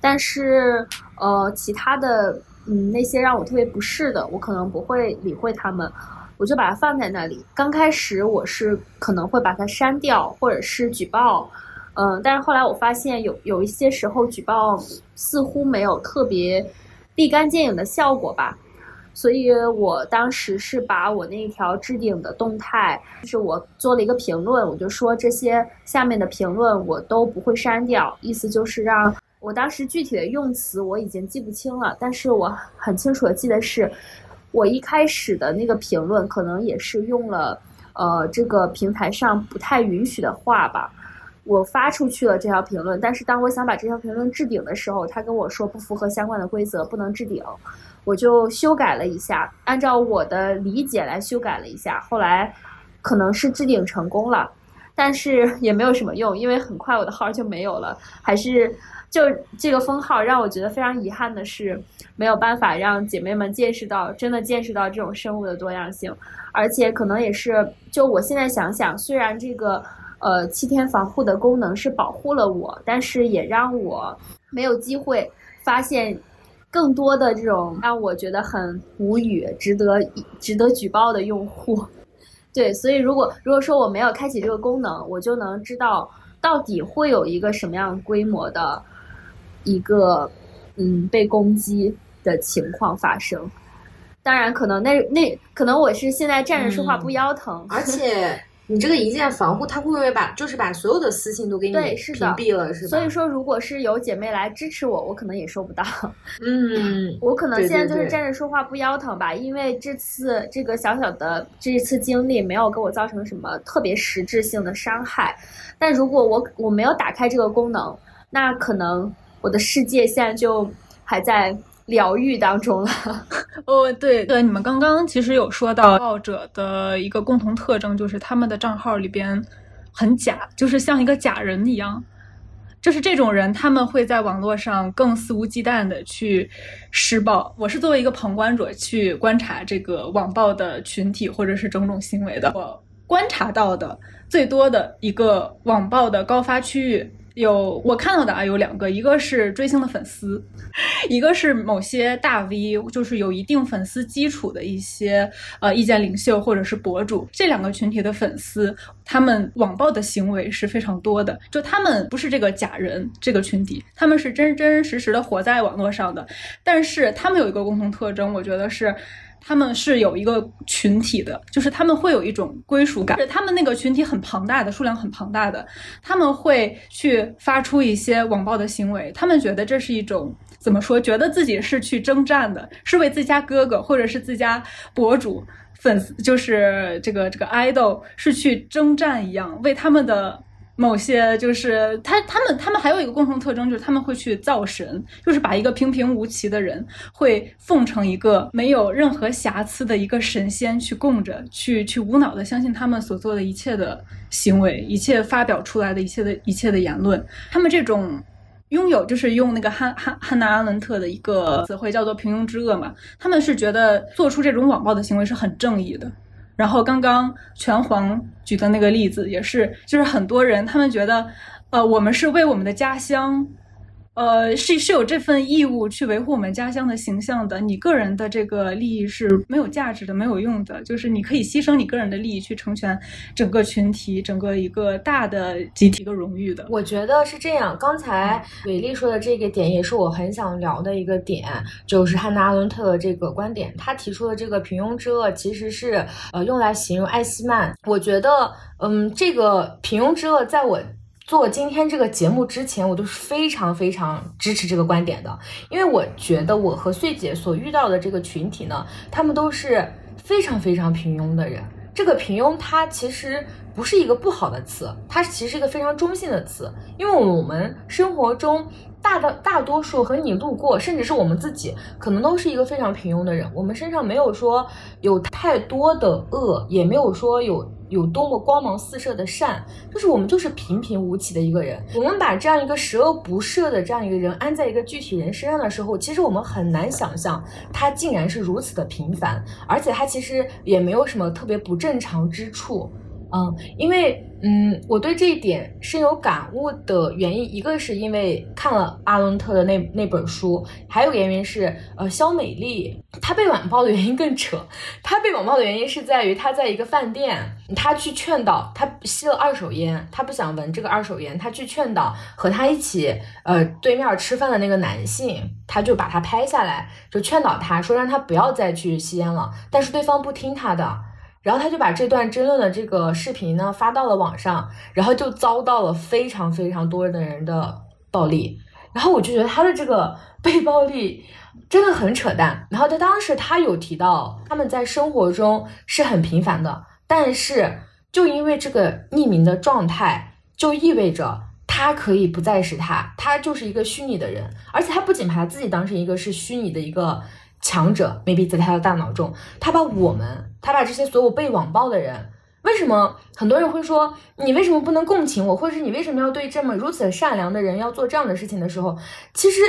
但是呃其他的嗯那些让我特别不适的，我可能不会理会他们，我就把它放在那里。刚开始我是可能会把它删掉或者是举报，嗯，但是后来我发现有有一些时候举报似乎没有特别立竿见影的效果吧。所以我当时是把我那条置顶的动态，就是我做了一个评论，我就说这些下面的评论我都不会删掉，意思就是让我当时具体的用词我已经记不清了，但是我很清楚的记得是，我一开始的那个评论可能也是用了呃这个平台上不太允许的话吧，我发出去了这条评论，但是当我想把这条评论置顶的时候，他跟我说不符合相关的规则，不能置顶。我就修改了一下，按照我的理解来修改了一下，后来可能是置顶成功了，但是也没有什么用，因为很快我的号就没有了。还是就这个封号让我觉得非常遗憾的是，没有办法让姐妹们见识到真的见识到这种生物的多样性，而且可能也是，就我现在想想，虽然这个呃七天防护的功能是保护了我，但是也让我没有机会发现。更多的这种让我觉得很无语、值得值得举报的用户，<laughs> 对，所以如果如果说我没有开启这个功能，我就能知道到底会有一个什么样规模的一个嗯被攻击的情况发生。当然，可能那那可能我是现在站着说话不腰疼，而且。你这个一键防护，它会不会把就是把所有的私信都给你屏蔽了，是吧？所以说，如果是有姐妹来支持我，我可能也收不到。嗯，<laughs> 我可能现在就是站着说话不腰疼吧，因为这次这个小小的这一次经历没有给我造成什么特别实质性的伤害。但如果我我没有打开这个功能，那可能我的世界现在就还在。疗愈当中了，<laughs> 哦，对对，你们刚刚其实有说到报者的一个共同特征，就是他们的账号里边很假，就是像一个假人一样。就是这种人，他们会在网络上更肆无忌惮的去施暴。我是作为一个旁观者去观察这个网暴的群体或者是种种行为的。我观察到的最多的一个网暴的高发区域。有我看到的啊，有两个，一个是追星的粉丝，一个是某些大 V，就是有一定粉丝基础的一些呃意见领袖或者是博主。这两个群体的粉丝，他们网暴的行为是非常多的。就他们不是这个假人这个群体，他们是真真实实的活在网络上的。但是他们有一个共同特征，我觉得是。他们是有一个群体的，就是他们会有一种归属感，他们那个群体很庞大的，数量很庞大的，他们会去发出一些网暴的行为，他们觉得这是一种怎么说？觉得自己是去征战的，是为自家哥哥或者是自家博主粉丝，就是这个这个 idol 是去征战一样，为他们的。某些就是他，他们，他们还有一个共同特征，就是他们会去造神，就是把一个平平无奇的人，会奉成一个没有任何瑕疵的一个神仙去供着，去去无脑的相信他们所做的一切的行为，一切发表出来的一切的一切的言论。他们这种拥有就是用那个汉汉汉娜阿伦特的一个词汇叫做平庸之恶嘛，他们是觉得做出这种网暴的行为是很正义的。然后刚刚拳皇举的那个例子也是，就是很多人他们觉得，呃，我们是为我们的家乡。呃，是是有这份义务去维护我们家乡的形象的。你个人的这个利益是没有价值的、没有用的。就是你可以牺牲你个人的利益去成全整个群体、整个一个大的集体的荣誉的。我觉得是这样。刚才伟丽说的这个点也是我很想聊的一个点，就是汉娜·阿伦特的这个观点。他提出的这个平庸之恶其实是呃用来形容艾希曼。我觉得，嗯，这个平庸之恶在我。做今天这个节目之前，我都是非常非常支持这个观点的，因为我觉得我和穗姐所遇到的这个群体呢，他们都是非常非常平庸的人。这个平庸它其实不是一个不好的词，它其实是一个非常中性的词，因为我们生活中大的大多数和你路过，甚至是我们自己，可能都是一个非常平庸的人。我们身上没有说有太多的恶，也没有说有。有多么光芒四射的善，就是我们就是平平无奇的一个人。我们把这样一个十恶不赦的这样一个人安在一个具体人身上的时候，其实我们很难想象他竟然是如此的平凡，而且他其实也没有什么特别不正常之处。嗯，因为嗯，我对这一点深有感悟的原因，一个是因为看了阿伦特的那那本书，还有个原因是，呃，肖美丽她被网暴的原因更扯。她被网暴的原因是在于她在一个饭店，她去劝导，她吸了二手烟，她不想闻这个二手烟，她去劝导和她一起呃对面吃饭的那个男性，她就把他拍下来，就劝导他说让他不要再去吸烟了，但是对方不听他的。然后他就把这段争论的这个视频呢发到了网上，然后就遭到了非常非常多的人的暴力。然后我就觉得他的这个 <laughs> 被暴力真的很扯淡。然后他当时他有提到他们在生活中是很平凡的，但是就因为这个匿名的状态，就意味着他可以不再是他，他就是一个虚拟的人，而且他不仅把他自己当成一个是虚拟的一个。强者 maybe 在他的大脑中，他把我们，他把这些所有被网暴的人，为什么很多人会说你为什么不能共情我，或者是你为什么要对这么如此善良的人要做这样的事情的时候，其实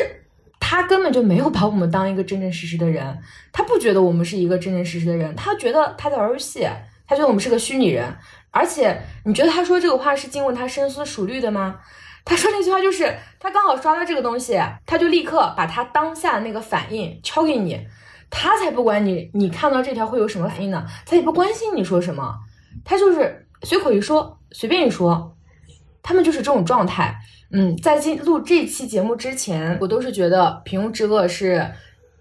他根本就没有把我们当一个真真实实的人，他不觉得我们是一个真真实实的人，他觉得他在玩游戏，他觉得我们是个虚拟人，而且你觉得他说这个话是经过他深思熟虑的吗？他说那句话就是，他刚好刷到这个东西，他就立刻把他当下的那个反应敲给你，他才不管你，你看到这条会有什么反应呢？他也不关心你说什么，他就是随口一说，随便一说，他们就是这种状态。嗯，在进录这期节目之前，我都是觉得平庸之恶是。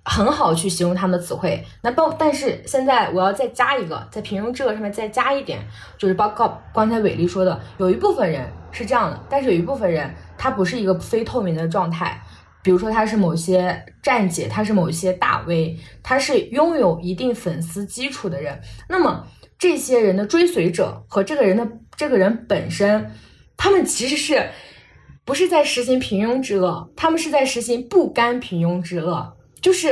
很好去形容他们的词汇，那包但是现在我要再加一个，在平庸之恶上面再加一点，就是包括刚才伟丽说的，有一部分人是这样的，但是有一部分人他不是一个非透明的状态，比如说他是某些站姐，他是某些大 V，他是拥有一定粉丝基础的人，那么这些人的追随者和这个人的这个人本身，他们其实是不是在实行平庸之恶，他们是在实行不甘平庸之恶。就是，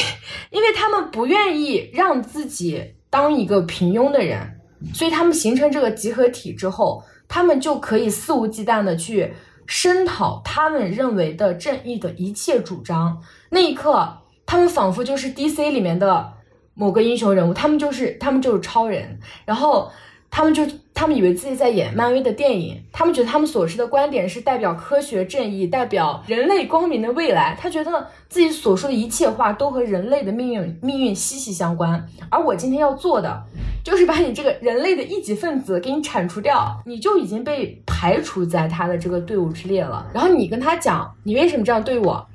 <laughs> 因为他们不愿意让自己当一个平庸的人，所以他们形成这个集合体之后，他们就可以肆无忌惮的去声讨他们认为的正义的一切主张。那一刻，他们仿佛就是 DC 里面的某个英雄人物，他们就是他们就是超人，然后。他们就他们以为自己在演漫威的电影，他们觉得他们所持的观点是代表科学正义，代表人类光明的未来。他觉得自己所说的一切话都和人类的命运命运息息相关。而我今天要做的，<laughs> 就是把你这个人类的一级分子给你铲除掉，你就已经被排除在他的这个队伍之列了。然后你跟他讲，你为什么这样对我？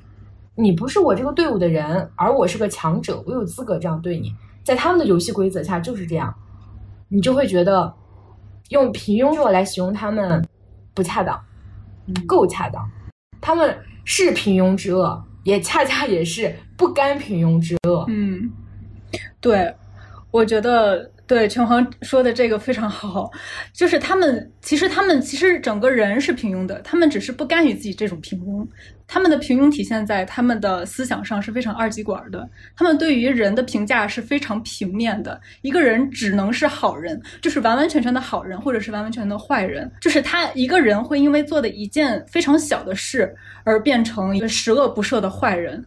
你不是我这个队伍的人，而我是个强者，我有资格这样对你。在他们的游戏规则下就是这样。你就会觉得，用平庸弱来形容他们不恰当，够恰当。他们是平庸之恶，也恰恰也是不甘平庸之恶。嗯，对，我觉得对拳皇说的这个非常好，就是他们其实他们其实整个人是平庸的，他们只是不甘于自己这种平庸。他们的平庸体现在他们的思想上是非常二极管的，他们对于人的评价是非常平面的。一个人只能是好人，就是完完全全的好人，或者是完完全全的坏人。就是他一个人会因为做的一件非常小的事而变成一个十恶不赦的坏人。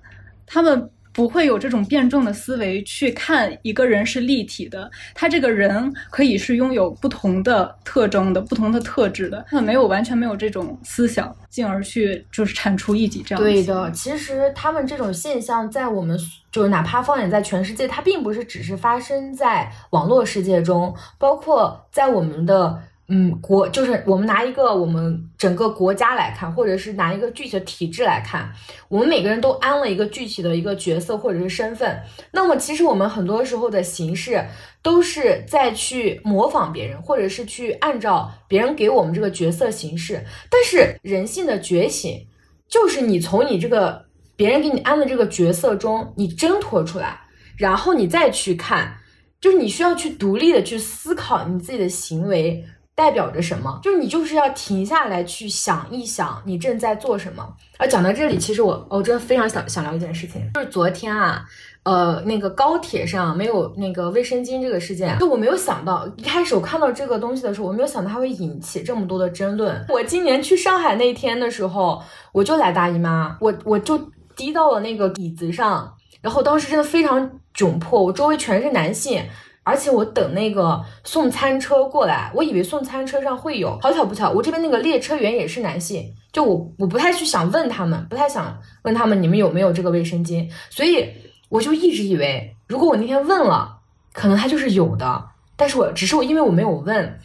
他们。不会有这种辩证的思维去看一个人是立体的，他这个人可以是拥有不同的特征的、不同的特质的，他没有完全没有这种思想，进而去就是铲除异己这样。对的，其实他们这种现象在我们就是哪怕放眼在全世界，它并不是只是发生在网络世界中，包括在我们的。嗯，国就是我们拿一个我们整个国家来看，或者是拿一个具体的体制来看，我们每个人都安了一个具体的一个角色或者是身份。那么其实我们很多时候的形式都是在去模仿别人，或者是去按照别人给我们这个角色形式。但是人性的觉醒，就是你从你这个别人给你安的这个角色中，你挣脱出来，然后你再去看，就是你需要去独立的去思考你自己的行为。代表着什么？就是你就是要停下来去想一想，你正在做什么。而讲到这里，其实我我真的非常想想聊一件事情，就是昨天啊，呃，那个高铁上没有那个卫生巾这个事件，就我没有想到，一开始我看到这个东西的时候，我没有想到它会引起这么多的争论。我今年去上海那天的时候，我就来大姨妈，我我就滴到了那个椅子上，然后当时真的非常窘迫，我周围全是男性。而且我等那个送餐车过来，我以为送餐车上会有，好巧不巧，我这边那个列车员也是男性，就我我不太去想问他们，不太想问他们你们有没有这个卫生巾，所以我就一直以为，如果我那天问了，可能他就是有的，但是我只是我因为我没有问，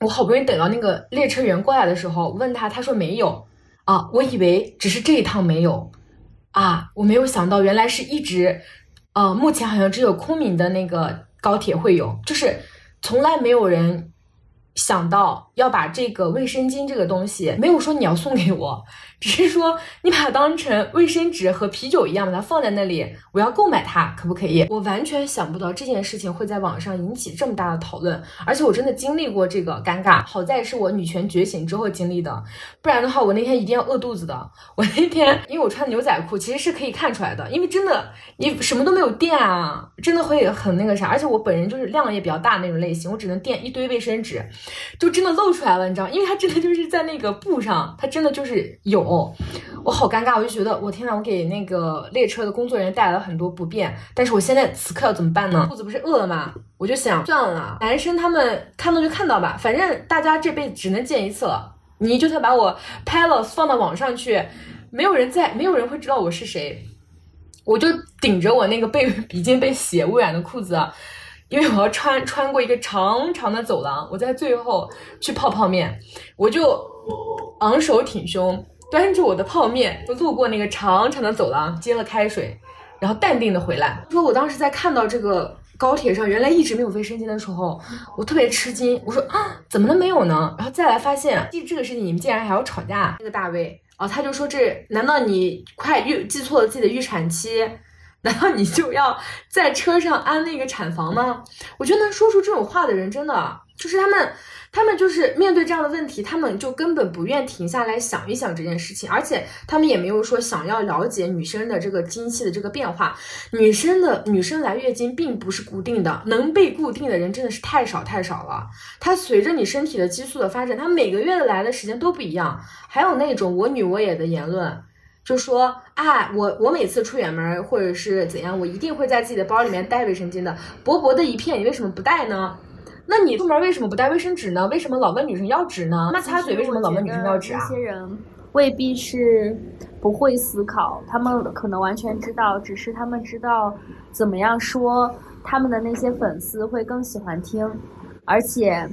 我好不容易等到那个列车员过来的时候，问他，他说没有啊，我以为只是这一趟没有啊，我没有想到原来是一直。呃，目前好像只有昆明的那个高铁会有，就是从来没有人想到要把这个卫生巾这个东西，没有说你要送给我。只是说，你把它当成卫生纸和啤酒一样，把它放在那里，我要购买它，可不可以？我完全想不到这件事情会在网上引起这么大的讨论，而且我真的经历过这个尴尬，好在是我女权觉醒之后经历的，不然的话，我那天一定要饿肚子的。我那天因为我穿牛仔裤，其实是可以看出来的，因为真的你什么都没有垫啊，真的会很那个啥，而且我本人就是量也比较大那种类型，我只能垫一堆卫生纸，就真的露出来了，你知道，因为它真的就是在那个布上，它真的就是有。哦，我好尴尬，我就觉得我天呐，我给那个列车的工作人员带来了很多不便。但是我现在此刻要怎么办呢？肚子不是饿了吗？我就想算了，男生他们看到就看到吧，反正大家这辈子只能见一次了。你就算把我拍了放到网上去，没有人在，没有人会知道我是谁。我就顶着我那个被 <laughs> 已经被血污染的裤子，因为我要穿穿过一个长长的走廊，我在最后去泡泡面，我就昂首挺胸。端着我的泡面，就路过那个长长的走廊，接了开水，然后淡定的回来。说我当时在看到这个高铁上原来一直没有卫生巾的时候，我特别吃惊。我说啊，怎么能没有呢？然后再来发现，记这个事情你们竟然还要吵架。那个大卫啊，他就说这难道你快预记错了自己的预产期？<laughs> 难道你就要在车上安那个产房吗？我觉得能说出这种话的人，真的就是他们。他们就是面对这样的问题，他们就根本不愿停下来想一想这件事情，而且他们也没有说想要了解女生的这个经期的这个变化。女生的女生来月经并不是固定的，能被固定的人真的是太少太少了。它随着你身体的激素的发展，它每个月的来的时间都不一样。还有那种我女我也的言论，就说啊，我我每次出远门或者是怎样，我一定会在自己的包里面带卫生巾的，薄薄的一片，你为什么不带呢？那你出门为什么不带卫生纸呢？为什么老问女生要纸呢？那擦嘴为什么老问女生要纸啊？这些人未必是不会思考，他们可能完全知道，只是他们知道怎么样说，他们的那些粉丝会更喜欢听。而且，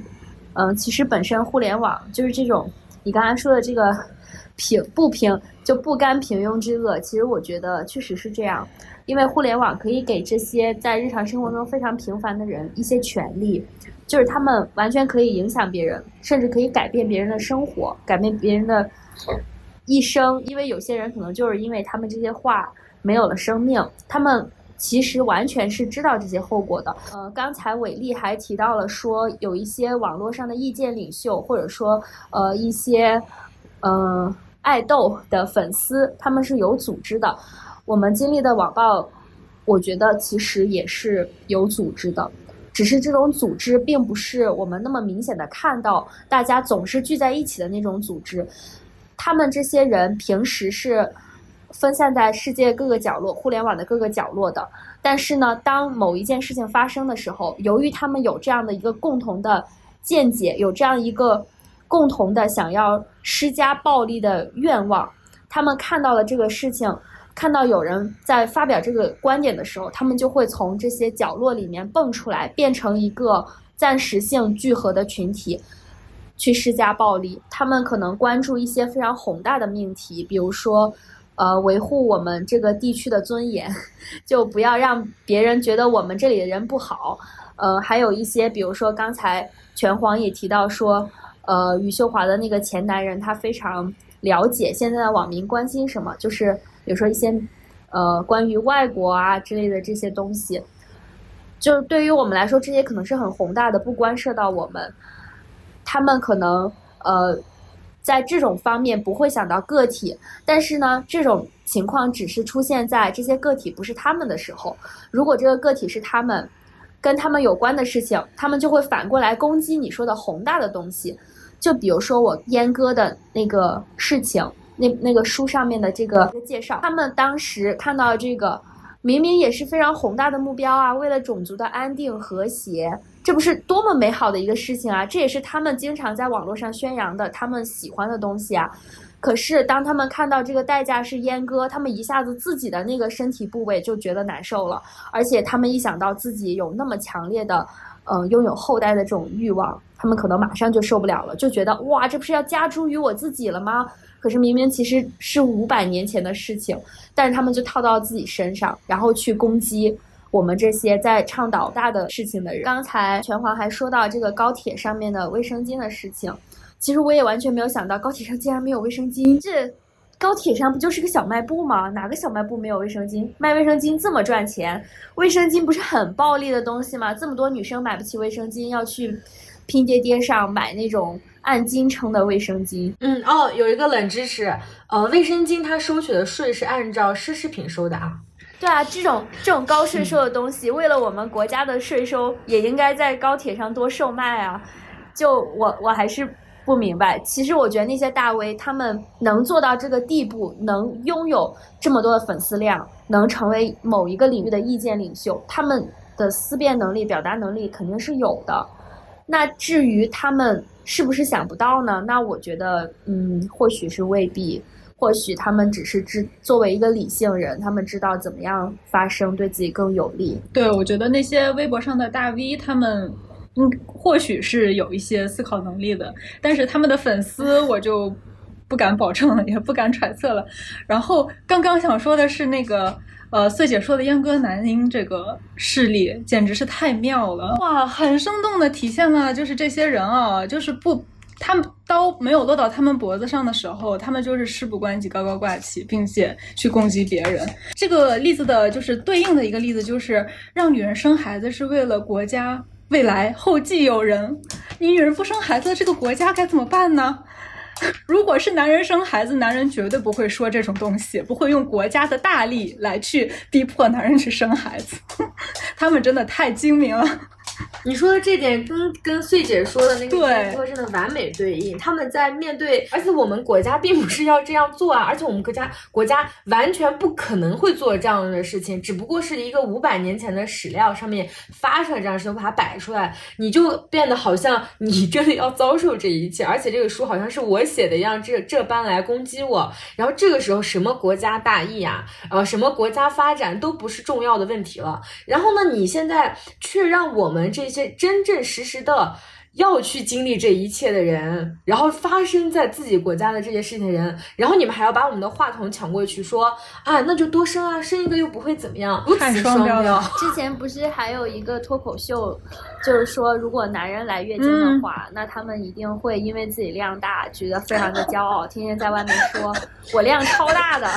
嗯，其实本身互联网就是这种你刚才说的这个平不平就不甘平庸之恶，其实我觉得确实是这样。因为互联网可以给这些在日常生活中非常平凡的人一些权利，就是他们完全可以影响别人，甚至可以改变别人的生活，改变别人的一生。因为有些人可能就是因为他们这些话没有了生命，他们其实完全是知道这些后果的。呃，刚才伟丽还提到了说，有一些网络上的意见领袖，或者说呃一些呃爱豆的粉丝，他们是有组织的。我们经历的网暴，我觉得其实也是有组织的。只是这种组织并不是我们那么明显的看到，大家总是聚在一起的那种组织。他们这些人平时是分散在世界各个角落、互联网的各个角落的。但是呢，当某一件事情发生的时候，由于他们有这样的一个共同的见解，有这样一个共同的想要施加暴力的愿望，他们看到了这个事情。看到有人在发表这个观点的时候，他们就会从这些角落里面蹦出来，变成一个暂时性聚合的群体，去施加暴力。他们可能关注一些非常宏大的命题，比如说，呃，维护我们这个地区的尊严，<laughs> 就不要让别人觉得我们这里的人不好。呃，还有一些，比如说刚才拳皇也提到说，呃，余秀华的那个前男人，他非常了解现在的网民关心什么，就是。比如说一些，呃，关于外国啊之类的这些东西，就对于我们来说，这些可能是很宏大的，不关涉到我们。他们可能呃，在这种方面不会想到个体，但是呢，这种情况只是出现在这些个体不是他们的时候。如果这个个体是他们，跟他们有关的事情，他们就会反过来攻击你说的宏大的东西。就比如说我阉割的那个事情。那那个书上面的这个介绍，他们当时看到这个，明明也是非常宏大的目标啊，为了种族的安定和谐，这不是多么美好的一个事情啊！这也是他们经常在网络上宣扬的，他们喜欢的东西啊。可是当他们看到这个代价是阉割，他们一下子自己的那个身体部位就觉得难受了，而且他们一想到自己有那么强烈的，嗯，拥有后代的这种欲望，他们可能马上就受不了了，就觉得哇，这不是要加诸于我自己了吗？可是明明其实是五百年前的事情，但是他们就套到自己身上，然后去攻击我们这些在倡导大的事情的人。刚才拳皇还说到这个高铁上面的卫生巾的事情，其实我也完全没有想到高铁上竟然没有卫生巾。这高铁上不就是个小卖部吗？哪个小卖部没有卫生巾？卖卫生巾这么赚钱，卫生巾不是很暴利的东西吗？这么多女生买不起卫生巾，要去拼爹爹上买那种。按斤称的卫生巾，嗯哦，有一个冷知识，呃，卫生巾它收取的税是按照奢侈品收的啊。对啊，这种这种高税收的东西，为了我们国家的税收，也应该在高铁上多售卖啊。就我我还是不明白，其实我觉得那些大 V 他们能做到这个地步，能拥有这么多的粉丝量，能成为某一个领域的意见领袖，他们的思辨能力、表达能力肯定是有的。那至于他们。是不是想不到呢？那我觉得，嗯，或许是未必，或许他们只是知作为一个理性人，他们知道怎么样发声对自己更有利。对，我觉得那些微博上的大 V，他们嗯，或许是有一些思考能力的，但是他们的粉丝，我就不敢保证了，也不敢揣测了。然后刚刚想说的是那个。呃，穗姐说的阉割男婴这个事例简直是太妙了哇，很生动的体现了就是这些人啊，就是不，他们刀没有落到他们脖子上的时候，他们就是事不关己高高挂起，并且去攻击别人。这个例子的就是对应的一个例子，就是让女人生孩子是为了国家未来后继有人，你女人不生孩子，这个国家该怎么办呢？<laughs> 如果是男人生孩子，男人绝对不会说这种东西，不会用国家的大力来去逼迫男人去生孩子。<laughs> 他们真的太精明了。你说的这点跟跟穗姐说的那个真的完美对应。他们在面对，而且我们国家并不是要这样做啊，而且我们国家国家完全不可能会做这样的事情，只不过是一个五百年前的史料上面发生了这样的事情，把它摆出来，你就变得好像你真的要遭受这一切，而且这个书好像是我写的一样，这这般来攻击我。然后这个时候，什么国家大义啊，呃，什么国家发展都不是重要的问题了。然后呢，你现在却让我们。这些真正实实的要去经历这一切的人，然后发生在自己国家的这些事情的人，然后你们还要把我们的话筒抢过去说啊，那就多生啊，生一个又不会怎么样，太双标。之前不是还有一个脱口秀，就是说，如果男人来月经的话，那他们一定会因为自己量大，觉得非常的骄傲，天天在外面说我量超大的，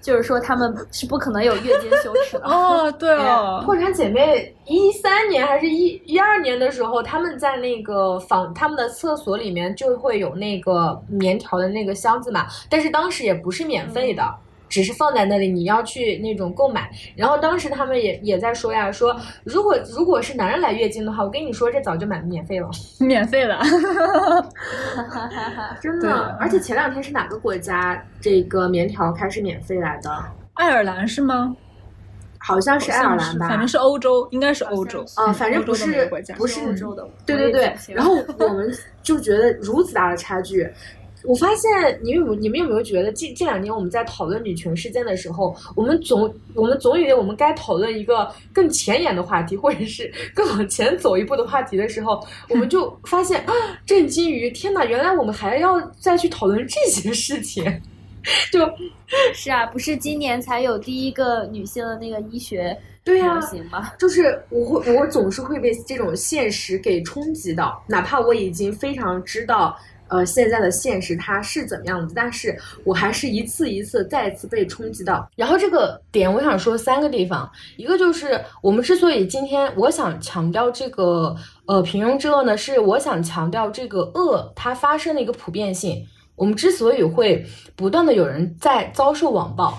就是说他们是不可能有月经羞耻的。哦，对哦，破产姐妹一三年还是一一二年的时候，他们在那个房他们的厕所里面就会有那个棉条的那个箱子嘛，但是当时也不是免费的。只是放在那里，你要去那种购买。然后当时他们也也在说呀，说如果如果是男人来月经的话，我跟你说这早就买免费了，<laughs> 免费了，<laughs> 真的。而且前两天是哪个国家这个棉条开始免费来的？爱尔兰是吗？好像是爱尔兰吧，反正是欧洲，应该是欧洲啊，反正不是不是欧洲的。对对对。然后 <laughs> 我们就觉得如此大的差距。我发现你有你们有没有觉得，近这两年我们在讨论女权事件的时候，我们总我们总以为我们该讨论一个更前沿的话题，或者是更往前走一步的话题的时候，我们就发现啊，震惊于天哪，原来我们还要再去讨论这些事情，就 <laughs> 是啊，不是今年才有第一个女性的那个医学对呀？就是我会我总是会被这种现实给冲击到，哪怕我已经非常知道。呃，现在的现实它是怎么样子？但是我还是一次一次再次被冲击到。然后这个点，我想说三个地方，一个就是我们之所以今天我想强调这个呃平庸之恶呢，是我想强调这个恶它发生的一个普遍性。我们之所以会不断的有人在遭受网暴，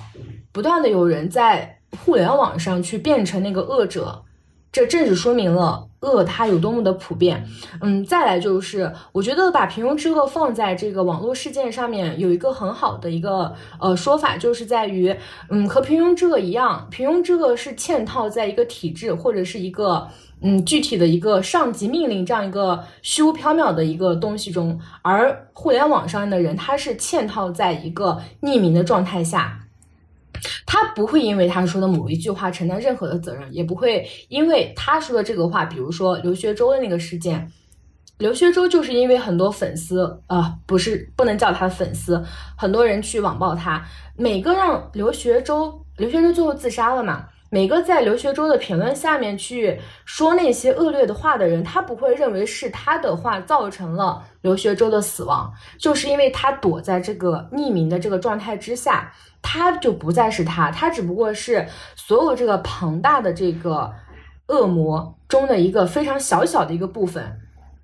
不断的有人在互联网上去变成那个恶者。这正是说明了恶它有多么的普遍。嗯，再来就是，我觉得把平庸之恶放在这个网络事件上面，有一个很好的一个呃说法，就是在于，嗯，和平庸之恶一样，平庸之恶是嵌套在一个体制或者是一个嗯具体的一个上级命令这样一个虚无缥缈的一个东西中，而互联网上的人他是嵌套在一个匿名的状态下。他不会因为他说的某一句话承担任何的责任，也不会因为他说的这个话，比如说刘学周的那个事件，刘学周就是因为很多粉丝啊，不是不能叫他粉丝，很多人去网暴他，每个让刘学周，刘学周最后自杀了嘛。每个在刘学周的评论下面去说那些恶劣的话的人，他不会认为是他的话造成了刘学周的死亡，就是因为他躲在这个匿名的这个状态之下，他就不再是他，他只不过是所有这个庞大的这个恶魔中的一个非常小小的一个部分。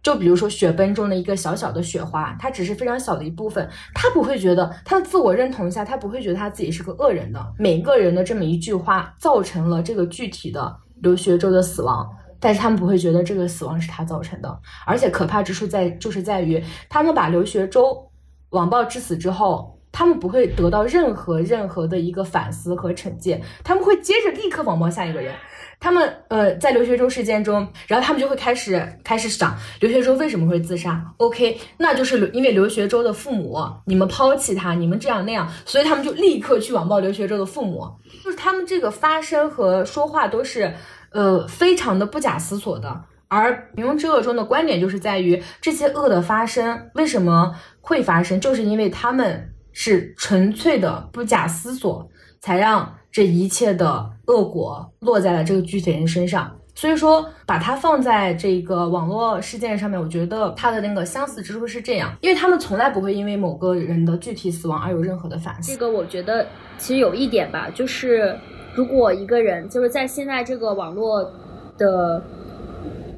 就比如说雪崩中的一个小小的雪花，它只是非常小的一部分，他不会觉得他的自我认同下，他不会觉得他自己是个恶人的。每个人的这么一句话，造成了这个具体的刘学周的死亡，但是他们不会觉得这个死亡是他造成的。而且可怕之处在就是在于，他们把刘学周网暴致死之后，他们不会得到任何任何的一个反思和惩戒，他们会接着立刻网暴下一个人。他们呃，在刘学周事件中，然后他们就会开始开始想刘学周为什么会自杀？OK，那就是因为刘学周的父母，你们抛弃他，你们这样那样，所以他们就立刻去网暴刘学周的父母。就是他们这个发声和说话都是呃非常的不假思索的。而平庸之恶中的观点就是在于这些恶的发生为什么会发生，就是因为他们是纯粹的不假思索，才让。这一切的恶果落在了这个具体人身上，所以说把它放在这个网络事件上面，我觉得它的那个相似之处是这样，因为他们从来不会因为某个人的具体死亡而有任何的反思。这个我觉得其实有一点吧，就是如果一个人就是在现在这个网络的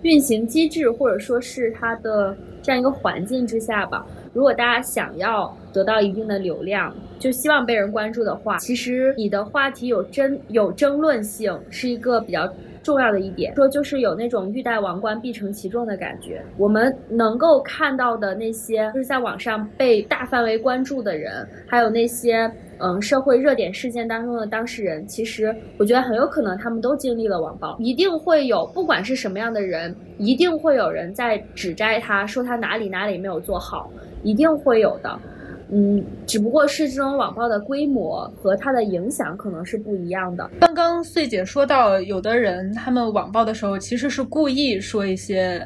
运行机制或者说是它的这样一个环境之下吧。如果大家想要得到一定的流量，就希望被人关注的话，其实你的话题有争有争论性是一个比较重要的一点。说就是有那种欲戴王冠必承其重的感觉。我们能够看到的那些就是在网上被大范围关注的人，还有那些嗯社会热点事件当中的当事人，其实我觉得很有可能他们都经历了网暴，一定会有不管是什么样的人，一定会有人在指摘他，说他哪里哪里没有做好。一定会有的，嗯，只不过是这种网暴的规模和它的影响可能是不一样的。刚刚穗姐说到，有的人他们网暴的时候其实是故意说一些，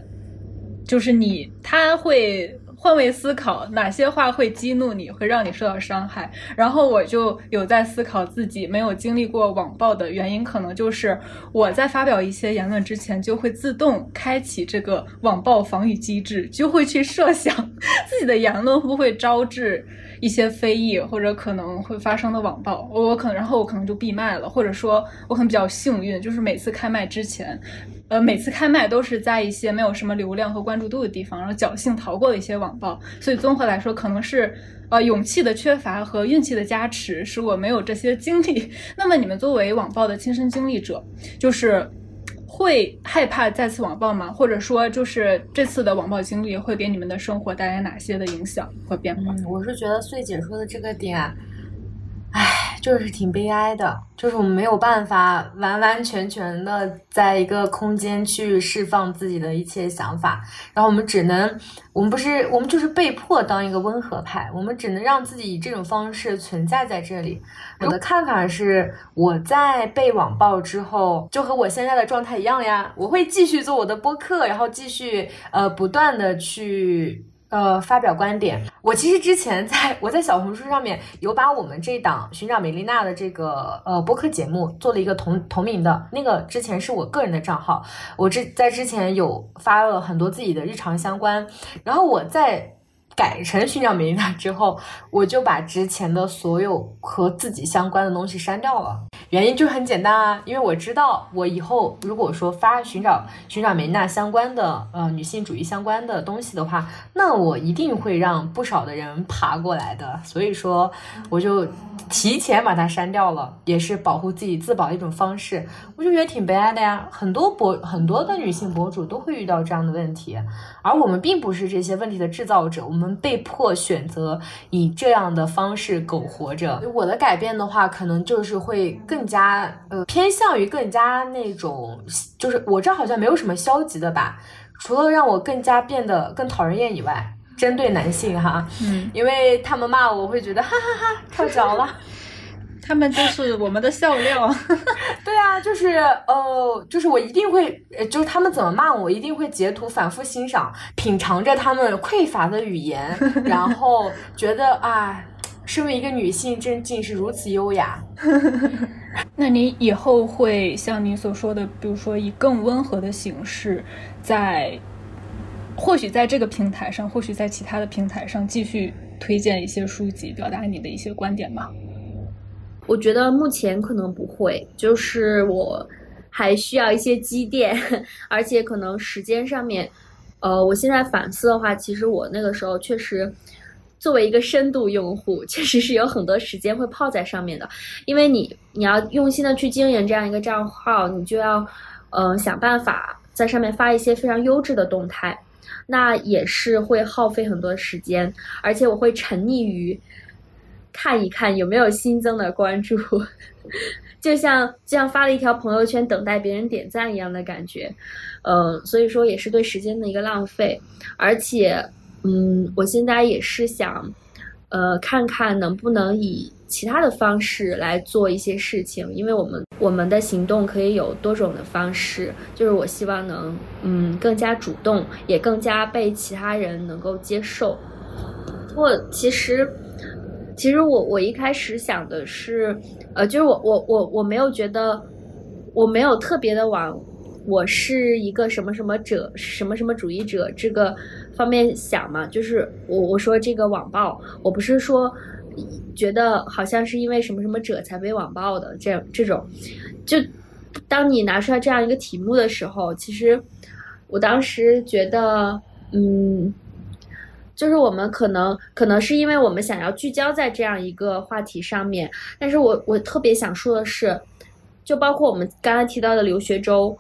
就是你他会换位思考，哪些话会激怒你，会让你受到伤害。然后我就有在思考自己没有经历过网暴的原因，可能就是我在发表一些言论之前，就会自动开启这个网暴防御机制，就会去设想 <laughs> 自己的言论会不会招致一些非议，或者可能会发生的网暴。我可能，然后我可能就闭麦了，或者说我可能比较幸运，就是每次开麦之前。呃，每次开麦都是在一些没有什么流量和关注度的地方，然后侥幸逃过了一些网暴。所以综合来说，可能是呃勇气的缺乏和运气的加持，使我没有这些经历。那么你们作为网暴的亲身经历者，就是会害怕再次网暴吗？或者说，就是这次的网暴经历会给你们的生活带来哪些的影响和变化？我是觉得穗姐说的这个点。就是挺悲哀的，就是我们没有办法完完全全的在一个空间去释放自己的一切想法，然后我们只能，我们不是，我们就是被迫当一个温和派，我们只能让自己以这种方式存在在这里。我的看法是，我在被网暴之后，就和我现在的状态一样呀，我会继续做我的播客，然后继续呃不断的去。呃，发表观点。我其实之前在我在小红书上面有把我们这档寻找美丽娜的这个呃播客节目做了一个同同名的那个，之前是我个人的账号，我之在之前有发了很多自己的日常相关，然后我在。改成寻找梅丽娜之后，我就把之前的所有和自己相关的东西删掉了。原因就很简单啊，因为我知道我以后如果说发寻找寻找梅丽娜相关的呃女性主义相关的东西的话，那我一定会让不少的人爬过来的。所以说，我就提前把它删掉了，也是保护自己自保的一种方式。我就觉得挺悲哀的呀，很多博很多的女性博主都会遇到这样的问题，而我们并不是这些问题的制造者，我们。被迫选择以这样的方式苟活着。我的改变的话，可能就是会更加呃偏向于更加那种，就是我这好像没有什么消极的吧，除了让我更加变得更讨人厌以外，针对男性哈，嗯，因为他们骂我，我会觉得哈哈哈跳脚了。他们就是我们的笑料，<laughs> 对啊，就是呃，就是我一定会，就是他们怎么骂我，我一定会截图反复欣赏，品尝着他们匮乏的语言，然后觉得啊，身为一个女性，真竟是如此优雅。<laughs> 那你以后会像你所说的，比如说以更温和的形式，在或许在这个平台上，或许在其他的平台上继续推荐一些书籍，表达你的一些观点吗？我觉得目前可能不会，就是我还需要一些积淀，<laughs> 而且可能时间上面，呃，我现在反思的话，其实我那个时候确实作为一个深度用户，<laughs> 确实是有很多时间会泡在上面的，因为你你要用心的去经营这样一个账号，你就要嗯想办法在上面发一些非常优质的动态，那也是会耗费很多时间，而且我会沉溺于。看一看有没有新增的关注，<laughs> 就像就像发了一条朋友圈等待别人点赞一样的感觉，呃，所以说也是对时间的一个浪费。而且，嗯，我现在也是想，呃，看看能不能以其他的方式来做一些事情，因为我们我们的行动可以有多种的方式，就是我希望能，嗯，更加主动，也更加被其他人能够接受。不过其实。其实我我一开始想的是，呃，就是我我我我没有觉得，我没有特别的往我是一个什么什么者什么什么主义者这个方面想嘛。就是我我说这个网暴，我不是说觉得好像是因为什么什么者才被网暴的这样这种。就当你拿出来这样一个题目的时候，其实我当时觉得，嗯。就是我们可能可能是因为我们想要聚焦在这样一个话题上面，但是我我特别想说的是，就包括我们刚才提到的留学周，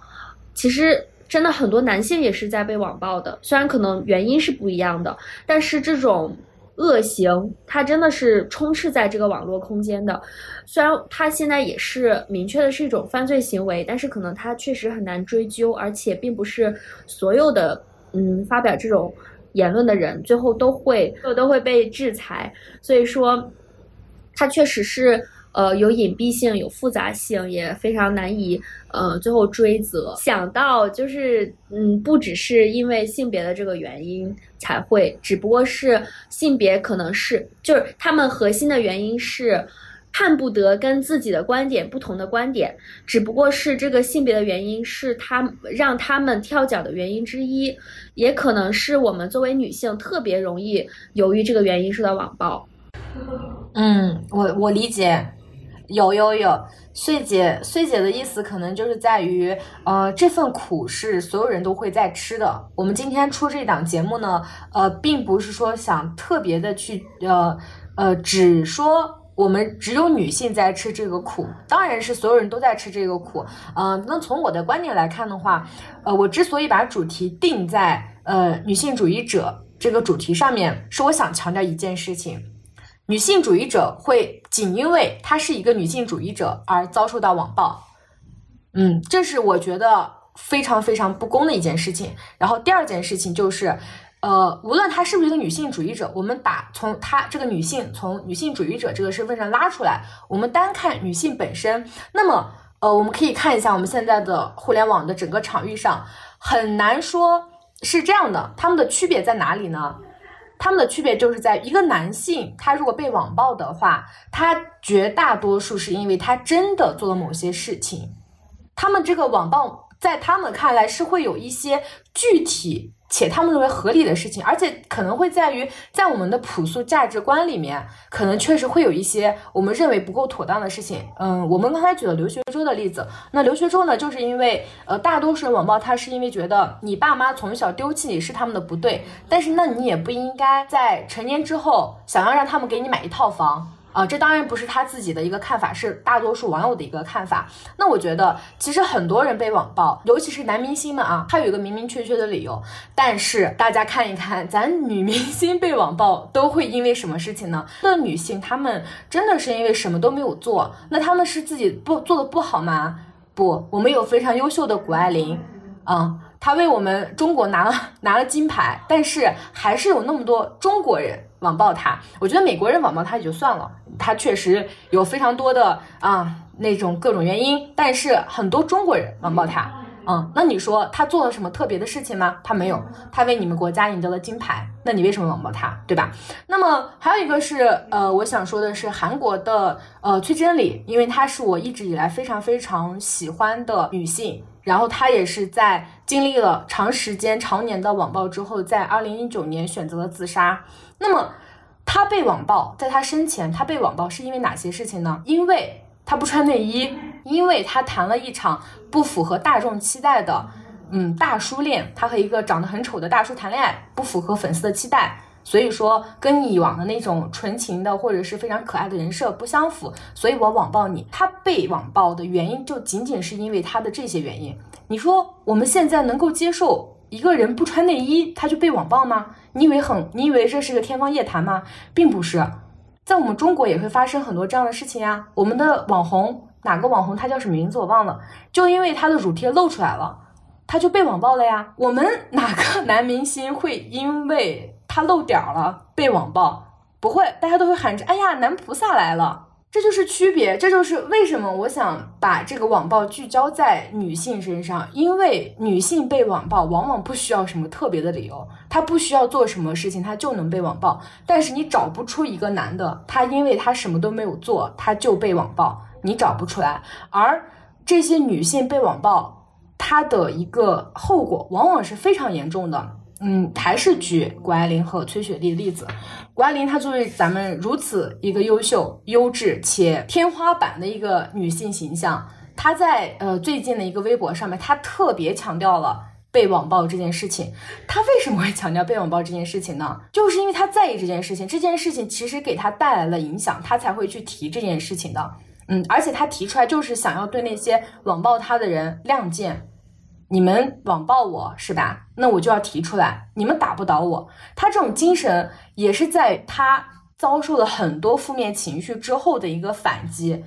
其实真的很多男性也是在被网暴的，虽然可能原因是不一样的，但是这种恶行它真的是充斥在这个网络空间的，虽然它现在也是明确的是一种犯罪行为，但是可能它确实很难追究，而且并不是所有的嗯发表这种。言论的人最后都会都会被制裁，所以说，它确实是呃，有隐蔽性，有复杂性，也非常难以呃最后追责。想到就是嗯，不只是因为性别的这个原因才会，只不过是性别可能是就是他们核心的原因是。看不得跟自己的观点不同的观点，只不过是这个性别的原因是他让他们跳脚的原因之一，也可能是我们作为女性特别容易由于这个原因受到网暴。嗯，我我理解，有有有，穗姐穗姐的意思可能就是在于，呃，这份苦是所有人都会在吃的。我们今天出这档节目呢，呃，并不是说想特别的去，呃呃，只说。我们只有女性在吃这个苦，当然是所有人都在吃这个苦。嗯，那从我的观点来看的话，呃，我之所以把主题定在呃女性主义者这个主题上面，是我想强调一件事情：女性主义者会仅因为她是一个女性主义者而遭受到网暴。嗯，这是我觉得非常非常不公的一件事情。然后第二件事情就是。呃，无论她是不是一个女性主义者，我们把从她这个女性从女性主义者这个身份上拉出来，我们单看女性本身，那么呃，我们可以看一下我们现在的互联网的整个场域上，很难说是这样的，他们的区别在哪里呢？他们的区别就是在一个男性，他如果被网暴的话，他绝大多数是因为他真的做了某些事情，他们这个网暴在他们看来是会有一些具体。且他们认为合理的事情，而且可能会在于，在我们的朴素价值观里面，可能确实会有一些我们认为不够妥当的事情。嗯，我们刚才举了刘学周的例子，那刘学周呢，就是因为呃，大多数人网暴他是因为觉得你爸妈从小丢弃你是他们的不对，但是那你也不应该在成年之后想要让他们给你买一套房。啊，这当然不是他自己的一个看法，是大多数网友的一个看法。那我觉得，其实很多人被网暴，尤其是男明星们啊，他有一个明明确确的理由。但是大家看一看，咱女明星被网暴都会因为什么事情呢？那女性她们真的是因为什么都没有做？那她们是自己不做的不好吗？不，我们有非常优秀的谷爱凌，啊，她为我们中国拿了拿了金牌，但是还是有那么多中国人。网暴他，我觉得美国人网暴他也就算了，他确实有非常多的啊那种各种原因，但是很多中国人网暴他，嗯，那你说他做了什么特别的事情吗？他没有，他为你们国家赢得了金牌，那你为什么网暴他，对吧？那么还有一个是，呃，我想说的是韩国的呃崔真理，因为她是我一直以来非常非常喜欢的女性，然后她也是在经历了长时间常年的网暴之后，在二零一九年选择了自杀。那么，他被网暴，在他生前，他被网暴是因为哪些事情呢？因为他不穿内衣，因为他谈了一场不符合大众期待的，嗯，大叔恋，他和一个长得很丑的大叔谈恋爱，不符合粉丝的期待，所以说跟以往的那种纯情的或者是非常可爱的人设不相符，所以我网暴你。他被网暴的原因就仅仅是因为他的这些原因。你说我们现在能够接受一个人不穿内衣他就被网暴吗？你以为很？你以为这是个天方夜谭吗？并不是，在我们中国也会发生很多这样的事情呀。我们的网红哪个网红他叫什么名字我忘了，就因为他的乳贴露出来了，他就被网暴了呀。我们哪个男明星会因为他露点儿了被网暴？不会，大家都会喊着：“哎呀，男菩萨来了。”这就是区别，这就是为什么我想把这个网暴聚焦在女性身上，因为女性被网暴往往不需要什么特别的理由，她不需要做什么事情，她就能被网暴。但是你找不出一个男的，他因为他什么都没有做，他就被网暴，你找不出来。而这些女性被网暴，她的一个后果往往是非常严重的。嗯，还是举谷爱凌和崔雪莉的例子。谷爱凌她作为咱们如此一个优秀、优质且天花板的一个女性形象，她在呃最近的一个微博上面，她特别强调了被网暴这件事情。她为什么会强调被网暴这件事情呢？就是因为她在意这件事情，这件事情其实给她带来了影响，她才会去提这件事情的。嗯，而且她提出来就是想要对那些网暴她的人亮剑。你们网暴我是吧？那我就要提出来，你们打不倒我。他这种精神也是在他遭受了很多负面情绪之后的一个反击。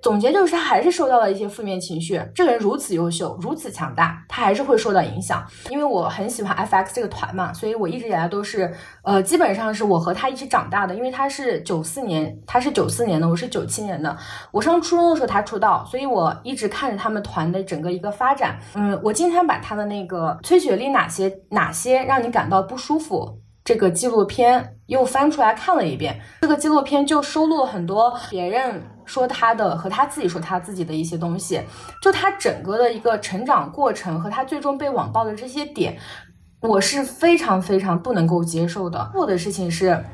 总结就是他还是受到了一些负面情绪。这个人如此优秀，如此强大，他还是会受到影响。因为我很喜欢 FX 这个团嘛，所以我一直以来都是，呃，基本上是我和他一起长大的。因为他是九四年，他是九四年的，我是九七年的。我上初中的时候他出道，所以我一直看着他们团的整个一个发展。嗯，我今天把他的那个崔雪莉哪些哪些让你感到不舒服？这个纪录片又翻出来看了一遍，这个纪录片就收录了很多别人说他的和他自己说他自己的一些东西，就他整个的一个成长过程和他最终被网暴的这些点，我是非常非常不能够接受的。做的事情是。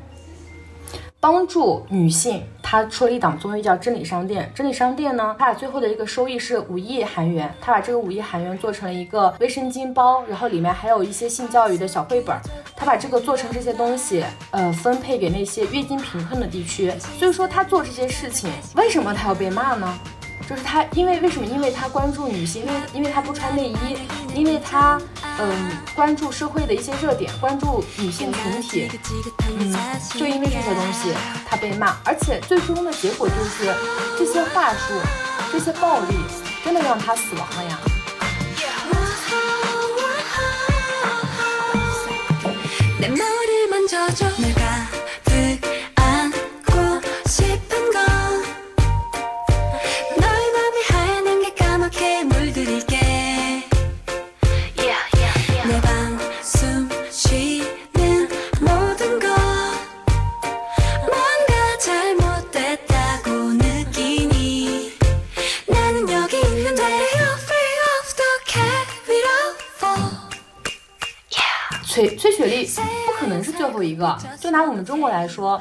帮助女性，他出了一档综艺叫《真理商店》。真理商店呢，他把最后的一个收益是五亿韩元，他把这个五亿韩元做成了一个卫生巾包，然后里面还有一些性教育的小绘本。他把这个做成这些东西，呃，分配给那些月经贫困的地区。所以说他做这些事情，为什么他要被骂呢？就是他，因为为什么？因为他关注女性，因为因为他不穿内衣，因为他嗯关注社会的一些热点，关注女性群体，嗯，就因为这些东西他被骂，而且最终的结果就是这些话术，这些暴力真的让他死亡了呀。崔崔雪莉不可能是最后一个，就拿我们中国来说，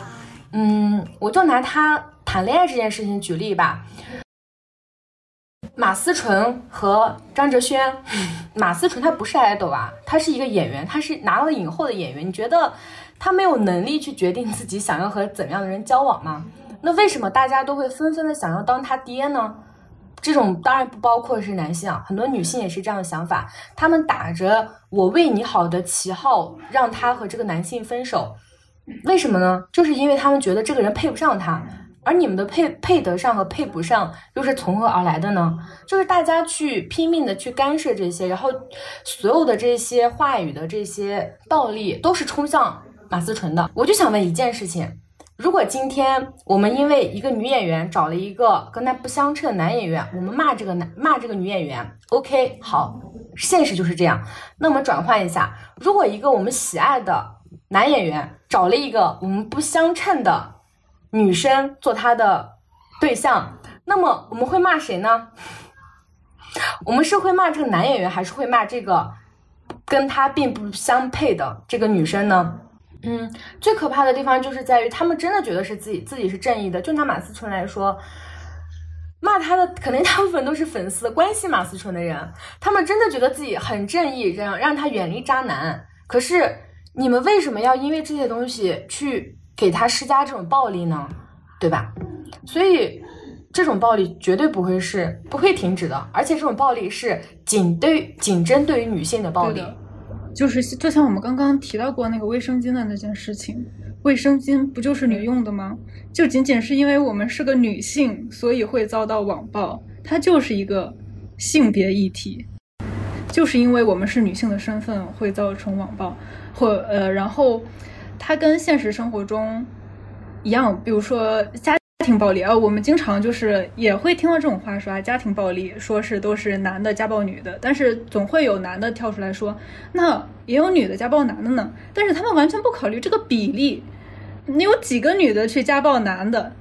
嗯，我就拿他谈恋爱这件事情举例吧。马思纯和张哲轩，马思纯他不是爱豆啊，他是一个演员，他是拿了影后的演员。你觉得他没有能力去决定自己想要和怎样的人交往吗？那为什么大家都会纷纷的想要当他爹呢？这种当然不包括是男性啊，很多女性也是这样的想法。他们打着我为你好的旗号，让他和这个男性分手，为什么呢？就是因为他们觉得这个人配不上他。而你们的配配得上和配不上又是从何而来的呢？就是大家去拼命的去干涉这些，然后所有的这些话语的这些暴力都是冲向马思纯的。我就想问一件事情。如果今天我们因为一个女演员找了一个跟她不相称的男演员，我们骂这个男骂这个女演员，OK，好，现实就是这样。那我们转换一下，如果一个我们喜爱的男演员找了一个我们不相称的女生做他的对象，那么我们会骂谁呢？<laughs> 我们是会骂这个男演员，还是会骂这个跟他并不相配的这个女生呢？嗯，最可怕的地方就是在于，他们真的觉得是自己自己是正义的。就拿马思纯来说，骂他的肯定大部分都是粉丝，关心马思纯的人，他们真的觉得自己很正义，让让他远离渣男。可是你们为什么要因为这些东西去给他施加这种暴力呢？对吧？所以这种暴力绝对不会是不会停止的，而且这种暴力是仅对仅针对于女性的暴力。就是就像我们刚刚提到过那个卫生巾的那件事情，卫生巾不就是女用的吗？就仅仅是因为我们是个女性，所以会遭到网暴，它就是一个性别议题，就是因为我们是女性的身份会造成网暴，或呃，然后它跟现实生活中一样，比如说家。家庭暴力啊，我们经常就是也会听到这种话说啊，家庭暴力说是都是男的家暴女的，但是总会有男的跳出来说，那也有女的家暴男的呢。但是他们完全不考虑这个比例，你有几个女的去家暴男的？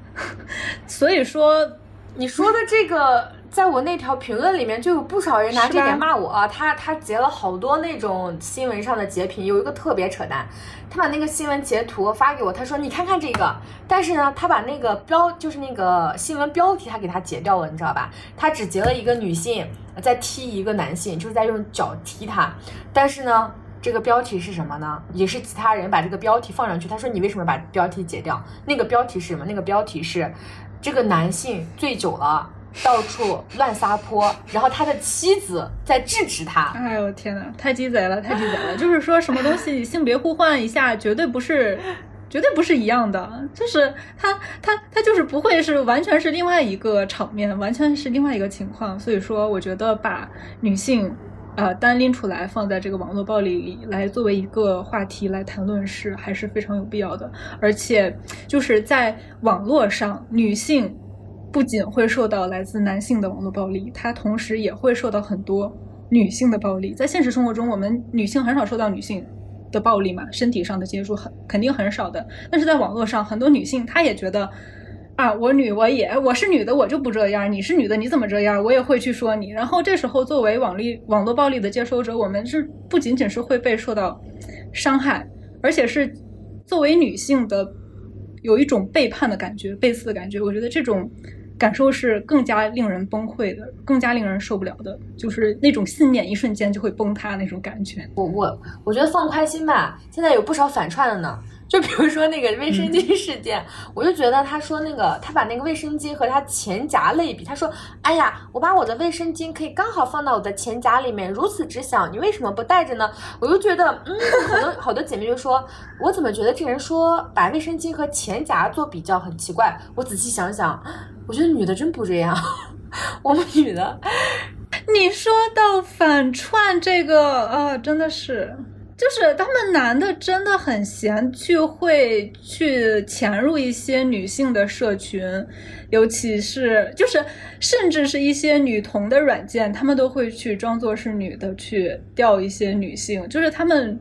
<laughs> 所以说，你说的这个。在我那条评论里面，就有不少人拿这点骂我啊。他他截了好多那种新闻上的截屏，有一个特别扯淡，他把那个新闻截图发给我，他说你看看这个，但是呢，他把那个标就是那个新闻标题他给他截掉了，你知道吧？他只截了一个女性在踢一个男性，就是在用脚踢他，但是呢，这个标题是什么呢？也是其他人把这个标题放上去，他说你为什么把标题截掉？那个标题是什么？那个标题是这个男性醉酒了。到处乱撒泼，然后他的妻子在制止他。哎呦天哪，太鸡贼了，太鸡贼了！<laughs> 就是说什么东西性别互换一下，绝对不是，<laughs> 绝对不是一样的。就是他，他，他就是不会是完全是另外一个场面，完全是另外一个情况。所以说，我觉得把女性。呃，单拎出来放在这个网络暴力里来作为一个话题来谈论是还是非常有必要的。而且就是在网络上，女性不仅会受到来自男性的网络暴力，她同时也会受到很多女性的暴力。在现实生活中，我们女性很少受到女性的暴力嘛，身体上的接触很肯定很少的。但是在网络上，很多女性她也觉得。啊，我女我也我是女的，我就不这样。你是女的，你怎么这样？我也会去说你。然后这时候，作为网力网络暴力的接收者，我们是不仅仅是会被受到伤害，而且是作为女性的有一种背叛的感觉、背刺的感觉。我觉得这种感受是更加令人崩溃的，更加令人受不了的，就是那种信念一瞬间就会崩塌那种感觉。我我我觉得放宽心吧，现在有不少反串的呢。就比如说那个卫生巾事件，我就觉得他说那个他把那个卫生巾和他钱夹类比，他说：“哎呀，我把我的卫生巾可以刚好放到我的钱夹里面，如此之小，你为什么不带着呢？”我就觉得，嗯，好多好多姐妹就说，我怎么觉得这人说把卫生巾和钱夹做比较很奇怪？我仔细想想，我觉得女的真不这样，<laughs> 我们女的，你说到反串这个啊，真的是。就是他们男的真的很闲，去会去潜入一些女性的社群，尤其是就是甚至是一些女同的软件，他们都会去装作是女的去钓一些女性，就是他们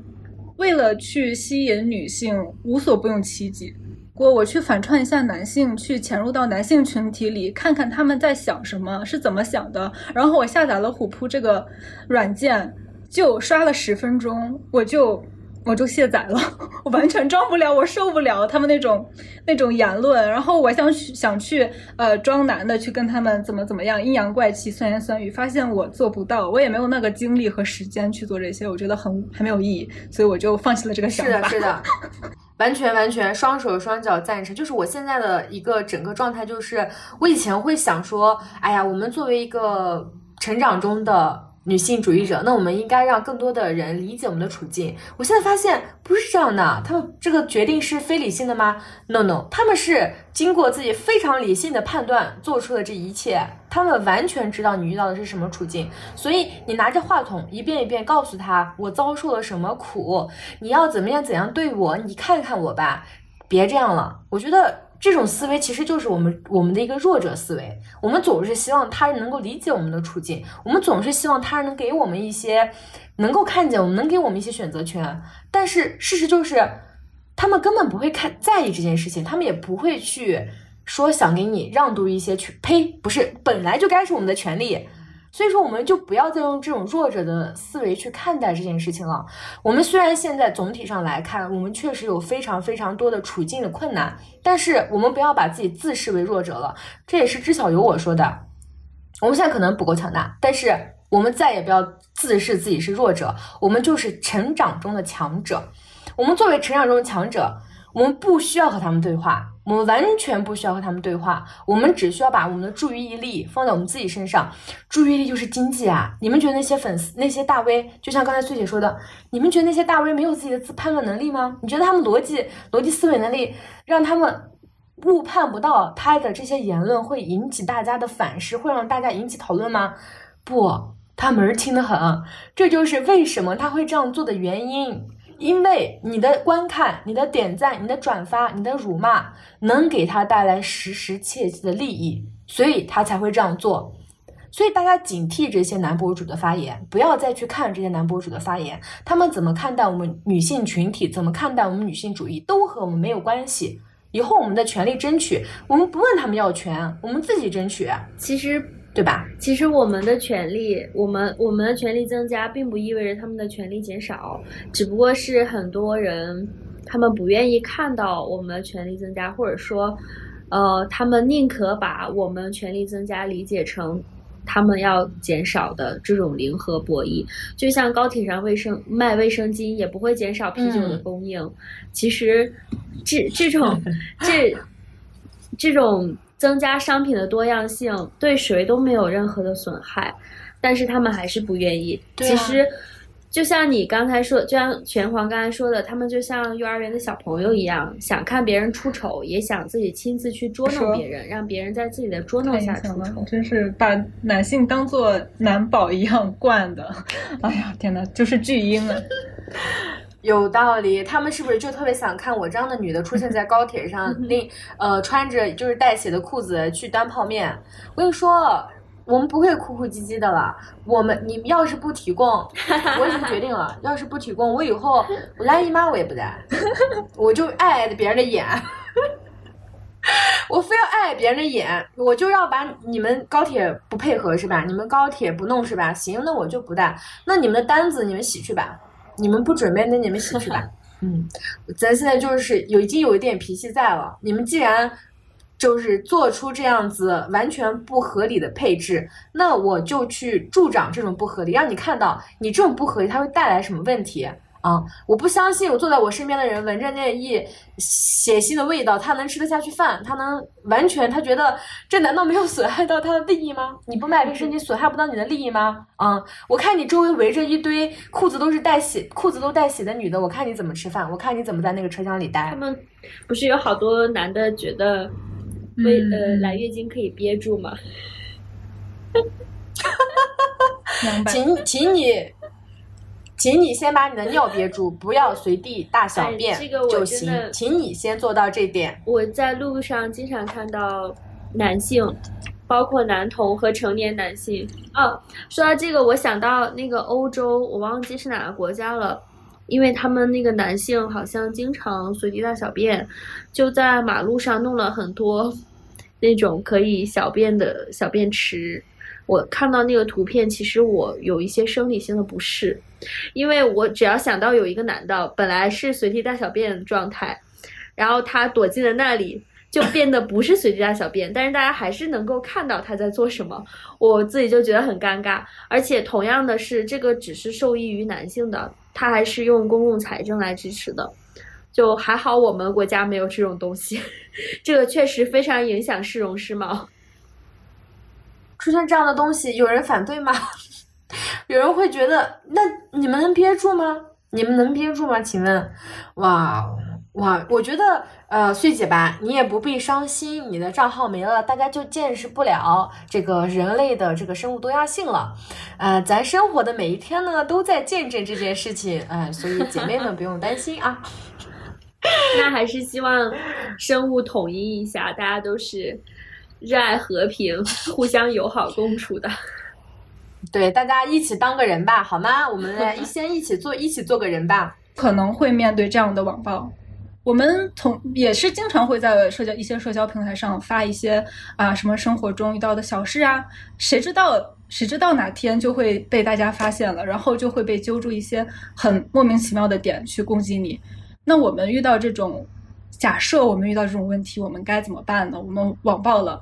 为了去吸引女性，无所不用其极。我我去反串一下男性，去潜入到男性群体里，看看他们在想什么，是怎么想的。然后我下载了虎扑这个软件。就刷了十分钟，我就我就卸载了，<laughs> 我完全装不了，我受不了他们那种那种言论。然后我想去想去呃装男的去跟他们怎么怎么样阴阳怪气酸言酸语，发现我做不到，我也没有那个精力和时间去做这些，我觉得很很没有意义，所以我就放弃了这个想法。是的，是 <laughs> 的，完全完全双手双脚赞成。就是我现在的一个整个状态，就是我以前会想说，哎呀，我们作为一个成长中的。女性主义者，那我们应该让更多的人理解我们的处境。我现在发现不是这样的，他们这个决定是非理性的吗？No No，他们是经过自己非常理性的判断做出的这一切，他们完全知道你遇到的是什么处境。所以你拿着话筒一遍一遍告诉他我遭受了什么苦，你要怎么样怎样对我，你看看我吧，别这样了。我觉得。这种思维其实就是我们我们的一个弱者思维，我们总是希望他人能够理解我们的处境，我们总是希望他人能给我们一些能够看见我们，能给我们一些选择权。但是事实就是，他们根本不会看在意这件事情，他们也不会去说想给你让渡一些权。呸，不是，本来就该是我们的权利。所以说，我们就不要再用这种弱者的思维去看待这件事情了。我们虽然现在总体上来看，我们确实有非常非常多的处境的困难，但是我们不要把自己自视为弱者了。这也是知晓有我说的。我们现在可能不够强大，但是我们再也不要自视自己是弱者，我们就是成长中的强者。我们作为成长中的强者。我们不需要和他们对话，我们完全不需要和他们对话，我们只需要把我们的注意力放在我们自己身上。注意力就是经济啊！你们觉得那些粉丝、那些大 V，就像刚才翠姐说的，你们觉得那些大 V 没有自己的自判断能力吗？你觉得他们逻辑、逻辑思维能力让他们误判不到他的这些言论会引起大家的反噬，会让大家引起讨论吗？不，他门儿清的很，这就是为什么他会这样做的原因。因为你的观看、你的点赞、你的转发、你的辱骂，能给他带来实实切切的利益，所以他才会这样做。所以大家警惕这些男博主的发言，不要再去看这些男博主的发言，他们怎么看待我们女性群体，怎么看待我们女性主义，都和我们没有关系。以后我们的权利争取，我们不问他们要权，我们自己争取。其实。对吧？其实我们的权利，我们我们的权利增加，并不意味着他们的权利减少，只不过是很多人他们不愿意看到我们的权利增加，或者说，呃，他们宁可把我们权利增加理解成他们要减少的这种零和博弈。就像高铁上卫生卖卫生巾，也不会减少啤酒的供应。其实，这这种这这种。增加商品的多样性对谁都没有任何的损害，但是他们还是不愿意。其实，就像你刚才说，就像拳皇刚才说的，他们就像幼儿园的小朋友一样，想看别人出丑，也想自己亲自去捉弄别人，让别人在自己的捉弄下出丑。真是把男性当做男宝一样惯的。哎呀，天哪，就是巨婴啊！<laughs> 有道理，他们是不是就特别想看我这样的女的出现在高铁上，<laughs> 那呃穿着就是带血的裤子去端泡面？我跟你说。我们不会哭哭唧唧的了。我们你们要是不提供，我已经决定了，要是不提供，我以后我来姨妈我也不带，我就爱挨着别人的眼，<laughs> 我非要碍别人的眼，我就要把你们高铁不配合是吧？你们高铁不弄是吧？行，那我就不带。那你们的单子你们洗去吧，你们不准备那你们洗去吧。<laughs> 嗯，咱现在就是有已经有一点脾气在了。你们既然。就是做出这样子完全不合理的配置，那我就去助长这种不合理，让你看到你这种不合理它会带来什么问题啊！我不相信我坐在我身边的人闻着那一血腥的味道，他能吃得下去饭，他能完全他觉得这难道没有损害到他的利益吗？你不卖卫生巾损害不到你的利益吗？啊！我看你周围围着一堆裤子都是带血裤子都带血的女的，我看你怎么吃饭，我看你怎么在那个车厢里待。他们不是有好多男的觉得。为呃来月经可以憋住吗？<laughs> 哈哈请请你，请你先把你的尿憋住，不要随地大小便就行。请你先做到这点。我在路上经常看到男性，包括男童和成年男性。哦，说到这个，我想到那个欧洲，我忘记是哪个国家了。因为他们那个男性好像经常随地大小便，就在马路上弄了很多 <laughs> 那种可以小便的小便池。我看到那个图片，其实我有一些生理性的不适，因为我只要想到有一个男的本来是随地大小便状态，然后他躲进了那里。就变得不是随地大小便，但是大家还是能够看到他在做什么，我自己就觉得很尴尬。而且同样的是，这个只是受益于男性的，他还是用公共财政来支持的，就还好我们国家没有这种东西，<laughs> 这个确实非常影响市容市貌。出现这样的东西，有人反对吗？<laughs> 有人会觉得，那你们能憋住吗？你们能憋住吗？请问，哇。哇，我觉得，呃，穗姐吧，你也不必伤心，你的账号没了，大家就见识不了这个人类的这个生物多样性了。呃，咱生活的每一天呢，都在见证这件事情，哎，所以姐妹们不用担心啊。<laughs> 那还是希望生物统一一下，大家都是热爱和平、<laughs> 互相友好共处的。对，大家一起当个人吧，好吗？我们来一 <laughs> 先一起做，一起做个人吧。可能会面对这样的网暴。我们同也是经常会在社交一些社交平台上发一些啊什么生活中遇到的小事啊，谁知道谁知道哪天就会被大家发现了，然后就会被揪住一些很莫名其妙的点去攻击你。那我们遇到这种假设，我们遇到这种问题，我们该怎么办呢？我们网暴了，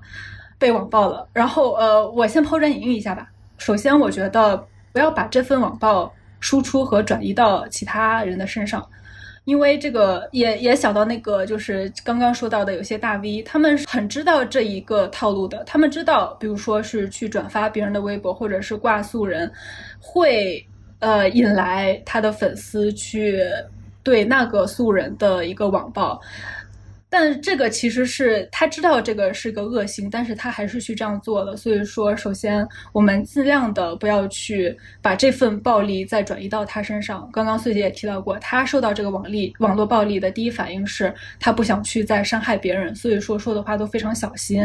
被网暴了，然后呃，我先抛砖引玉一下吧。首先，我觉得不要把这份网暴输出和转移到其他人的身上。因为这个也也想到那个，就是刚刚说到的有些大 V，他们很知道这一个套路的。他们知道，比如说是去转发别人的微博，或者是挂素人，会呃引来他的粉丝去对那个素人的一个网暴。但这个其实是他知道这个是个恶行，但是他还是去这样做了。所以说，首先我们尽量的不要去把这份暴力再转移到他身上。刚刚穗姐也提到过，他受到这个网力网络暴力的第一反应是他不想去再伤害别人，所以说说的话都非常小心。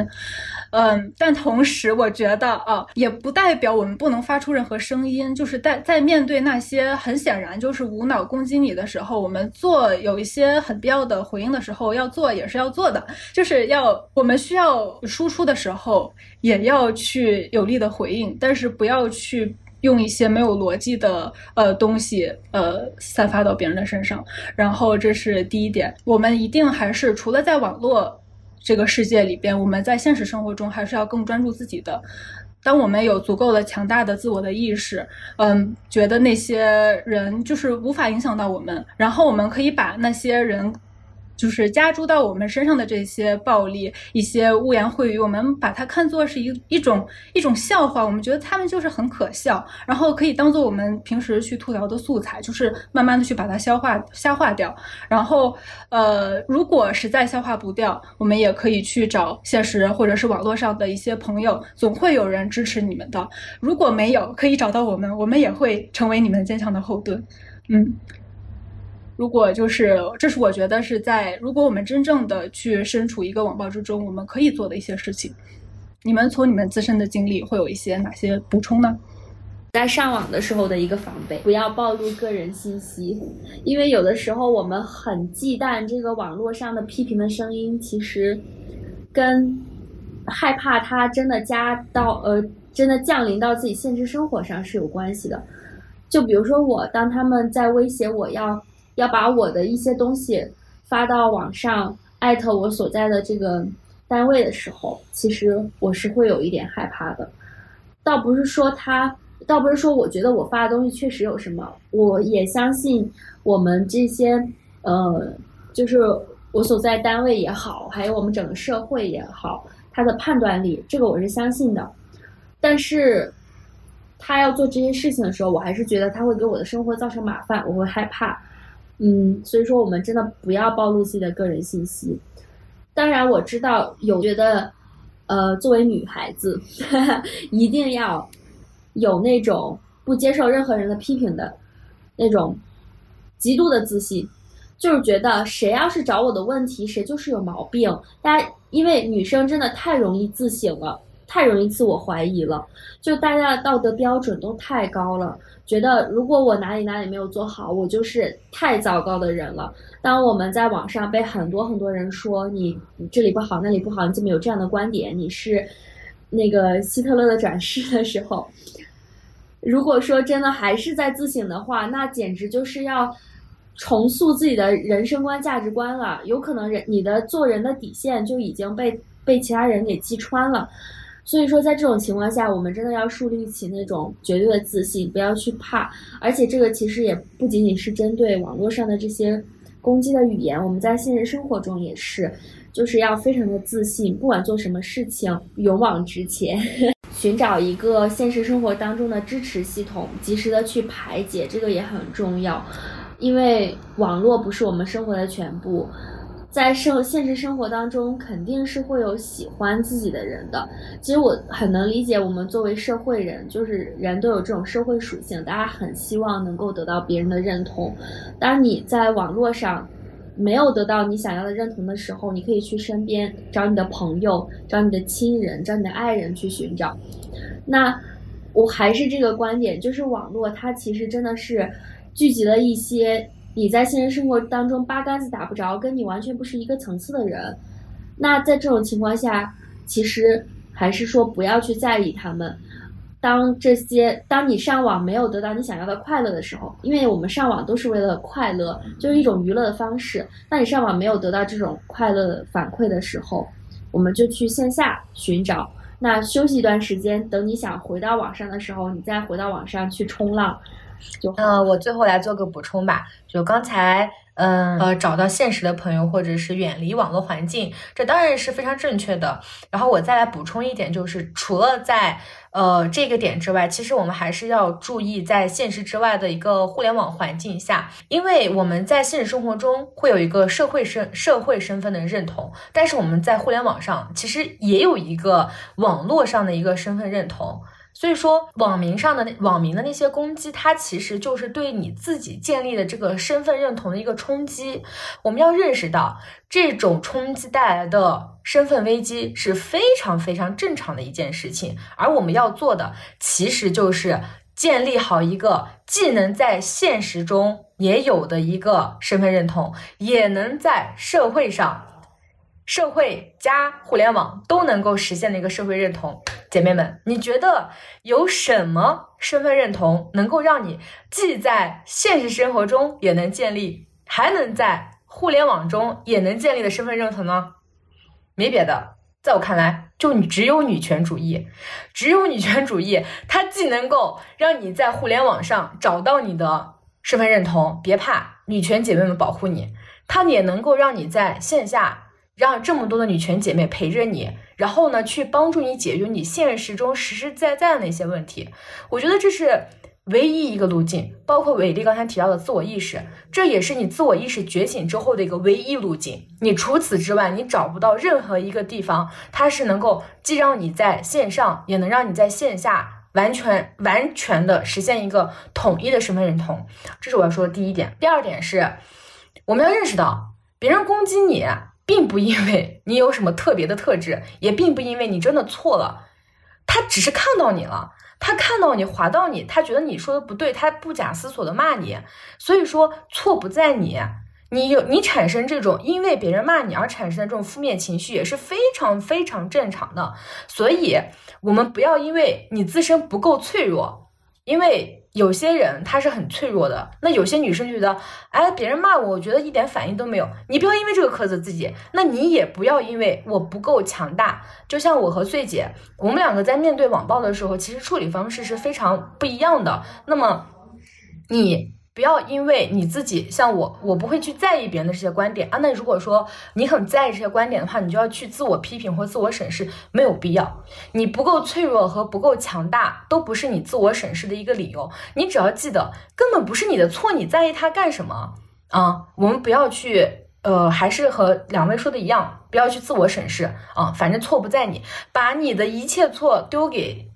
嗯，但同时我觉得啊，也不代表我们不能发出任何声音。就是在在面对那些很显然就是无脑攻击你的时候，我们做有一些很必要的回应的时候要做。也是要做的，就是要我们需要输出的时候，也要去有力的回应，但是不要去用一些没有逻辑的呃东西呃散发到别人的身上。然后这是第一点，我们一定还是除了在网络这个世界里边，我们在现实生活中还是要更专注自己的。当我们有足够的强大的自我的意识，嗯，觉得那些人就是无法影响到我们，然后我们可以把那些人。就是加诸到我们身上的这些暴力、一些污言秽语，我们把它看作是一一种一种笑话，我们觉得他们就是很可笑，然后可以当做我们平时去吐槽的素材，就是慢慢的去把它消化消化掉。然后，呃，如果实在消化不掉，我们也可以去找现实或者是网络上的一些朋友，总会有人支持你们的。如果没有，可以找到我们，我们也会成为你们坚强的后盾。嗯。如果就是，这是我觉得是在，如果我们真正的去身处一个网暴之中，我们可以做的一些事情。你们从你们自身的经历会有一些哪些补充呢？在上网的时候的一个防备，不要暴露个人信息，因为有的时候我们很忌惮这个网络上的批评的声音，其实跟害怕它真的加到呃，真的降临到自己现实生活上是有关系的。就比如说我，当他们在威胁我要。要把我的一些东西发到网上，艾特我所在的这个单位的时候，其实我是会有一点害怕的。倒不是说他，倒不是说我觉得我发的东西确实有什么，我也相信我们这些，呃，就是我所在单位也好，还有我们整个社会也好，他的判断力，这个我是相信的。但是，他要做这些事情的时候，我还是觉得他会给我的生活造成麻烦，我会害怕。嗯，所以说我们真的不要暴露自己的个人信息。当然，我知道有觉得，呃，作为女孩子，<laughs> 一定要有那种不接受任何人的批评的那种极度的自信，就是觉得谁要是找我的问题，谁就是有毛病。大家因为女生真的太容易自省了。太容易自我怀疑了，就大家的道德标准都太高了，觉得如果我哪里哪里没有做好，我就是太糟糕的人了。当我们在网上被很多很多人说你这里不好那里不好，你怎么有这样的观点？你是那个希特勒的转世的时候，如果说真的还是在自省的话，那简直就是要重塑自己的人生观价值观了。有可能人你的做人的底线就已经被被其他人给击穿了。所以说，在这种情况下，我们真的要树立起那种绝对的自信，不要去怕。而且，这个其实也不仅仅是针对网络上的这些攻击的语言，我们在现实生活中也是，就是要非常的自信，不管做什么事情，勇往直前，<laughs> 寻找一个现实生活当中的支持系统，及时的去排解，这个也很重要。因为网络不是我们生活的全部。在生现实生活当中，肯定是会有喜欢自己的人的。其实我很能理解，我们作为社会人，就是人都有这种社会属性，大家很希望能够得到别人的认同。当你在网络上没有得到你想要的认同的时候，你可以去身边找你的朋友、找你的亲人、找你的爱人去寻找。那我还是这个观点，就是网络它其实真的是聚集了一些。你在现实生活当中八竿子打不着，跟你完全不是一个层次的人，那在这种情况下，其实还是说不要去在意他们。当这些，当你上网没有得到你想要的快乐的时候，因为我们上网都是为了快乐，就是一种娱乐的方式。当你上网没有得到这种快乐反馈的时候，我们就去线下寻找。那休息一段时间，等你想回到网上的时候，你再回到网上去冲浪。就嗯，我最后来做个补充吧。就刚才，嗯呃，找到现实的朋友，或者是远离网络环境，这当然是非常正确的。然后我再来补充一点，就是除了在呃这个点之外，其实我们还是要注意在现实之外的一个互联网环境下，因为我们在现实生活中会有一个社会身社会身份的认同，但是我们在互联网上其实也有一个网络上的一个身份认同。所以说，网民上的网民的那些攻击，它其实就是对你自己建立的这个身份认同的一个冲击。我们要认识到，这种冲击带来的身份危机是非常非常正常的一件事情。而我们要做的，其实就是建立好一个既能在现实中也有的一个身份认同，也能在社会上。社会加互联网都能够实现的一个社会认同，姐妹们，你觉得有什么身份认同能够让你既在现实生活中也能建立，还能在互联网中也能建立的身份认同呢？没别的，在我看来，就你只有女权主义，只有女权主义，它既能够让你在互联网上找到你的身份认同，别怕，女权姐妹们保护你。它也能够让你在线下让这么多的女权姐妹陪着你，然后呢，去帮助你解决你现实中实实在在的那些问题。我觉得这是。唯一一个路径，包括伟丽刚才提到的自我意识，这也是你自我意识觉醒之后的一个唯一路径。你除此之外，你找不到任何一个地方，它是能够既让你在线上，也能让你在线下完全完全的实现一个统一的身份认同。这是我要说的第一点。第二点是，我们要认识到，别人攻击你，并不因为你有什么特别的特质，<laughs> 也并不因为你真的错了，他只是看到你了。他看到你划到你，他觉得你说的不对，他不假思索的骂你。所以说错不在你，你有你产生这种因为别人骂你而产生的这种负面情绪也是非常非常正常的。所以我们不要因为你自身不够脆弱，因为。有些人他是很脆弱的，那有些女生就觉得，哎，别人骂我，我觉得一点反应都没有。你不要因为这个苛责自己，那你也不要因为我不够强大。就像我和穗姐，我们两个在面对网暴的时候，其实处理方式是非常不一样的。那么，你。不要因为你自己像我，我不会去在意别人的这些观点啊。那如果说你很在意这些观点的话，你就要去自我批评或自我审视，没有必要。你不够脆弱和不够强大，都不是你自我审视的一个理由。你只要记得，根本不是你的错，你在意他干什么啊？我们不要去，呃，还是和两位说的一样，不要去自我审视啊。反正错不在你，把你的一切错丢给。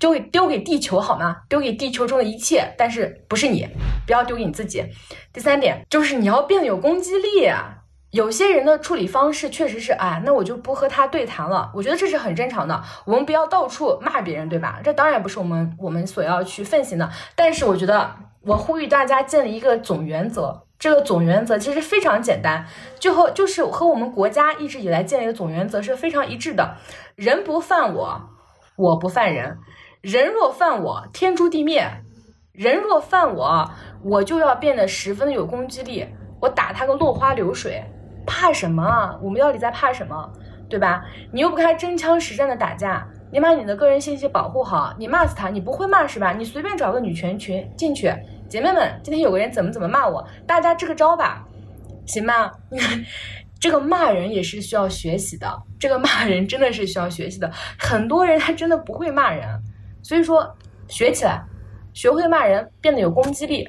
丢给丢给地球好吗？丢给地球中的一切，但是不是你，不要丢给你自己。第三点就是你要变得有攻击力啊。有些人的处理方式确实是，哎，那我就不和他对谈了。我觉得这是很正常的。我们不要到处骂别人，对吧？这当然不是我们我们所要去奉行的。但是我觉得，我呼吁大家建立一个总原则。这个总原则其实非常简单，就和就是和我们国家一直以来建立的总原则是非常一致的。人不犯我，我不犯人。人若犯我，天诛地灭；人若犯我，我就要变得十分的有攻击力。我打他个落花流水，怕什么？我们到底在怕什么？对吧？你又不开真枪实战的打架，你把你的个人信息保护好。你骂死他，你不会骂是吧？你随便找个女权群进去，姐妹们，今天有个人怎么怎么骂我，大家支个招吧，行吗？<laughs> 这个骂人也是需要学习的，这个骂人真的是需要学习的。很多人他真的不会骂人。所以说，学起来，学会骂人，变得有攻击力，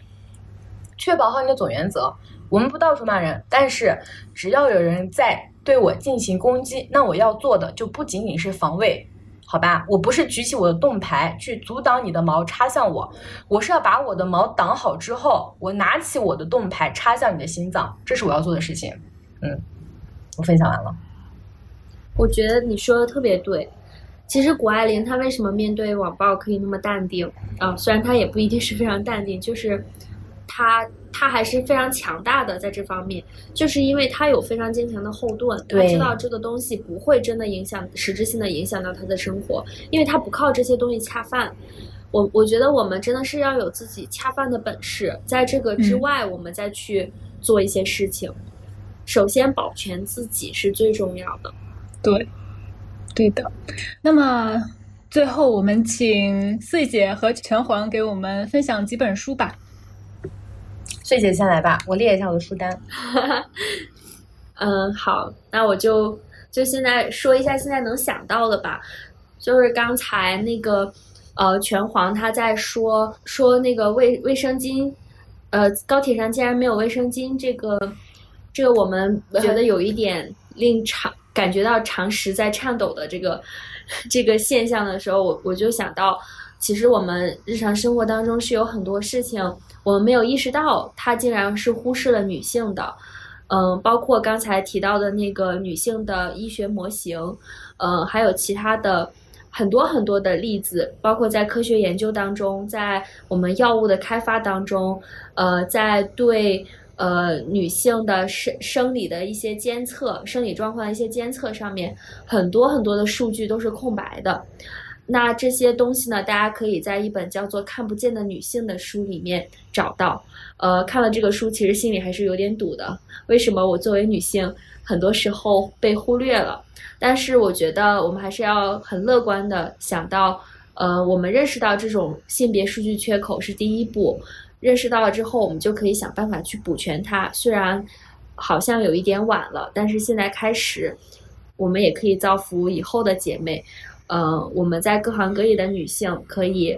确保好你的总原则。我们不到处骂人，但是只要有人在对我进行攻击，那我要做的就不仅仅是防卫，好吧？我不是举起我的盾牌去阻挡你的矛插向我，我是要把我的矛挡好之后，我拿起我的盾牌插向你的心脏，这是我要做的事情。嗯，我分享完了。我觉得你说的特别对。其实谷爱凌她为什么面对网暴可以那么淡定啊？虽然她也不一定是非常淡定，就是她她还是非常强大的在这方面，就是因为她有非常坚强的后盾，她知道这个东西不会真的影响实质性的影响到她的生活，因为她不靠这些东西恰饭。我我觉得我们真的是要有自己恰饭的本事，在这个之外，我们再去做一些事情。首先保全自己是最重要的。对。对的，那么最后我们请穗姐和拳皇给我们分享几本书吧。穗姐先来吧，我列一下我的书单。<laughs> 嗯，好，那我就就现在说一下现在能想到的吧。就是刚才那个呃，拳皇他在说说那个卫卫生巾，呃，高铁上竟然没有卫生巾，这个这个我们觉得有一点令常。感觉到常识在颤抖的这个 <laughs> 这个现象的时候，我我就想到，其实我们日常生活当中是有很多事情我们没有意识到，它竟然是忽视了女性的。嗯，包括刚才提到的那个女性的医学模型，嗯，还有其他的很多很多的例子，包括在科学研究当中，在我们药物的开发当中，呃，在对。呃，女性的生生理的一些监测，生理状况的一些监测上面，很多很多的数据都是空白的。那这些东西呢，大家可以在一本叫做《看不见的女性》的书里面找到。呃，看了这个书，其实心里还是有点堵的。为什么我作为女性，很多时候被忽略了？但是我觉得我们还是要很乐观的想到，呃，我们认识到这种性别数据缺口是第一步。认识到了之后，我们就可以想办法去补全它。虽然好像有一点晚了，但是现在开始，我们也可以造福以后的姐妹。呃，我们在各行各业的女性可以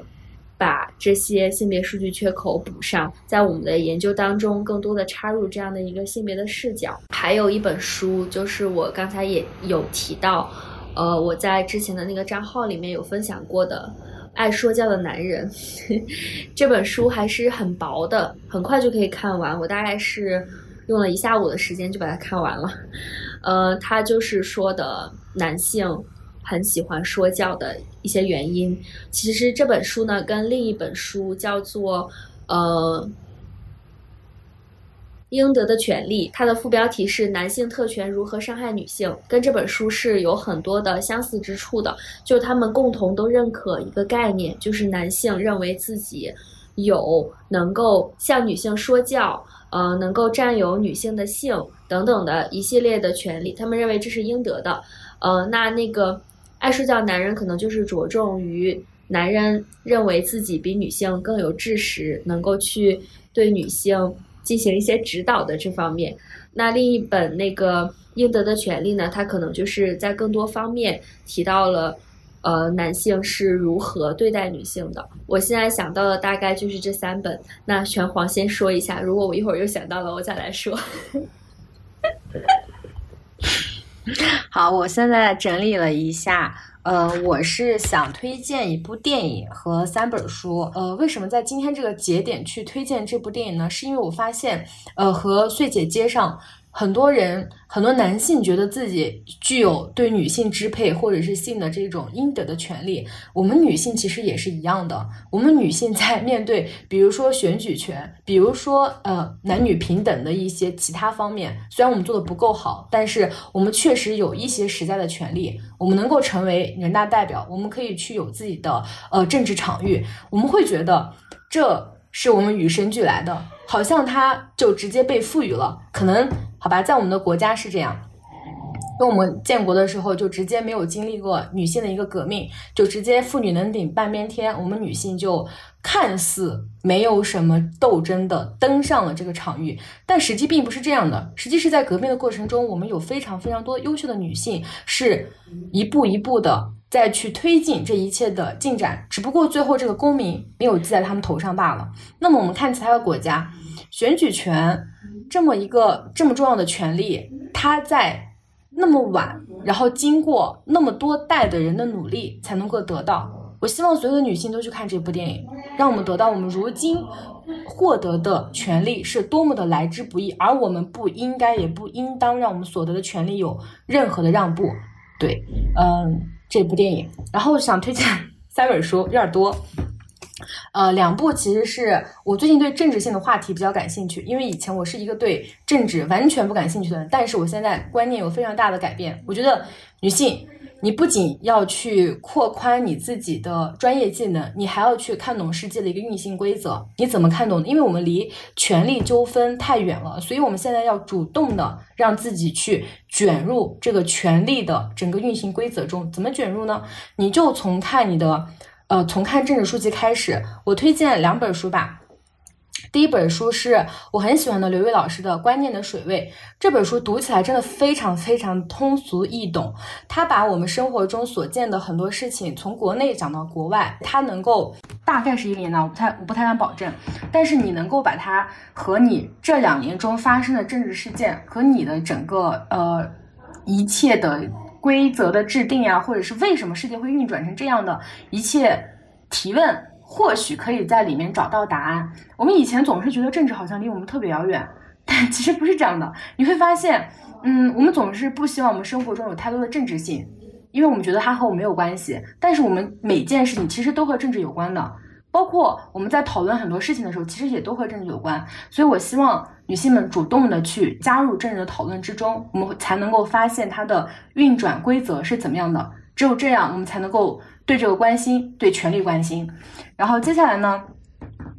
把这些性别数据缺口补上，在我们的研究当中更多的插入这样的一个性别的视角。还有一本书，就是我刚才也有提到，呃，我在之前的那个账号里面有分享过的《爱说教的男人》<laughs> 这本书，还是很薄的，很快就可以看完。我大概是用了一下午的时间就把它看完了。呃，他就是说的男性。很喜欢说教的一些原因，其实这本书呢，跟另一本书叫做《呃应得的权利》，它的副标题是“男性特权如何伤害女性”，跟这本书是有很多的相似之处的。就他们共同都认可一个概念，就是男性认为自己有能够向女性说教，呃，能够占有女性的性等等的一系列的权利，他们认为这是应得的。呃，那那个。爱说教男人可能就是着重于男人认为自己比女性更有知识，能够去对女性进行一些指导的这方面。那另一本那个应得的权利呢，它可能就是在更多方面提到了，呃，男性是如何对待女性的。我现在想到的大概就是这三本。那玄黄先说一下，如果我一会儿又想到了，我再来说。<laughs> 好，我现在整理了一下，呃，我是想推荐一部电影和三本书。呃，为什么在今天这个节点去推荐这部电影呢？是因为我发现，呃，和穗姐接上。很多人，很多男性觉得自己具有对女性支配或者是性的这种应得的权利。我们女性其实也是一样的。我们女性在面对，比如说选举权，比如说呃男女平等的一些其他方面，虽然我们做的不够好，但是我们确实有一些实在的权利。我们能够成为人大代表，我们可以去有自己的呃政治场域。我们会觉得这是我们与生俱来的，好像它就直接被赋予了，可能。好吧，在我们的国家是这样，跟我们建国的时候就直接没有经历过女性的一个革命，就直接妇女能顶半边天，我们女性就看似没有什么斗争的登上了这个场域，但实际并不是这样的。实际是在革命的过程中，我们有非常非常多优秀的女性，是一步一步的再去推进这一切的进展，只不过最后这个功名没有记在他们头上罢了。那么我们看其他的国家，选举权。这么一个这么重要的权利，它在那么晚，然后经过那么多代的人的努力才能够得到。我希望所有的女性都去看这部电影，让我们得到我们如今获得的权利是多么的来之不易，而我们不应该也不应当让我们所得的权利有任何的让步。对，嗯，这部电影，然后想推荐 <laughs> 三本书，有点多。呃，两部其实是我最近对政治性的话题比较感兴趣，因为以前我是一个对政治完全不感兴趣的人，但是我现在观念有非常大的改变。我觉得女性，你不仅要去扩宽你自己的专业技能，你还要去看懂世界的一个运行规则。你怎么看懂？因为我们离权力纠纷太远了，所以我们现在要主动的让自己去卷入这个权力的整个运行规则中。怎么卷入呢？你就从看你的。呃，从看政治书籍开始，我推荐两本书吧。第一本书是我很喜欢的刘瑜老师的《观念的水位》，这本书读起来真的非常非常通俗易懂。他把我们生活中所见的很多事情，从国内讲到国外，他能够大概是一年代，我不太我不太敢保证，但是你能够把它和你这两年中发生的政治事件和你的整个呃一切的。规则的制定呀，或者是为什么世界会运转成这样的一切提问，或许可以在里面找到答案。我们以前总是觉得政治好像离我们特别遥远，但其实不是这样的。你会发现，嗯，我们总是不希望我们生活中有太多的政治性，因为我们觉得它和我们没有关系。但是我们每件事情其实都和政治有关的。包括我们在讨论很多事情的时候，其实也都和政治有关。所以我希望女性们主动的去加入政治的讨论之中，我们才能够发现它的运转规则是怎么样的。只有这样，我们才能够对这个关心，对权力关心。然后接下来呢？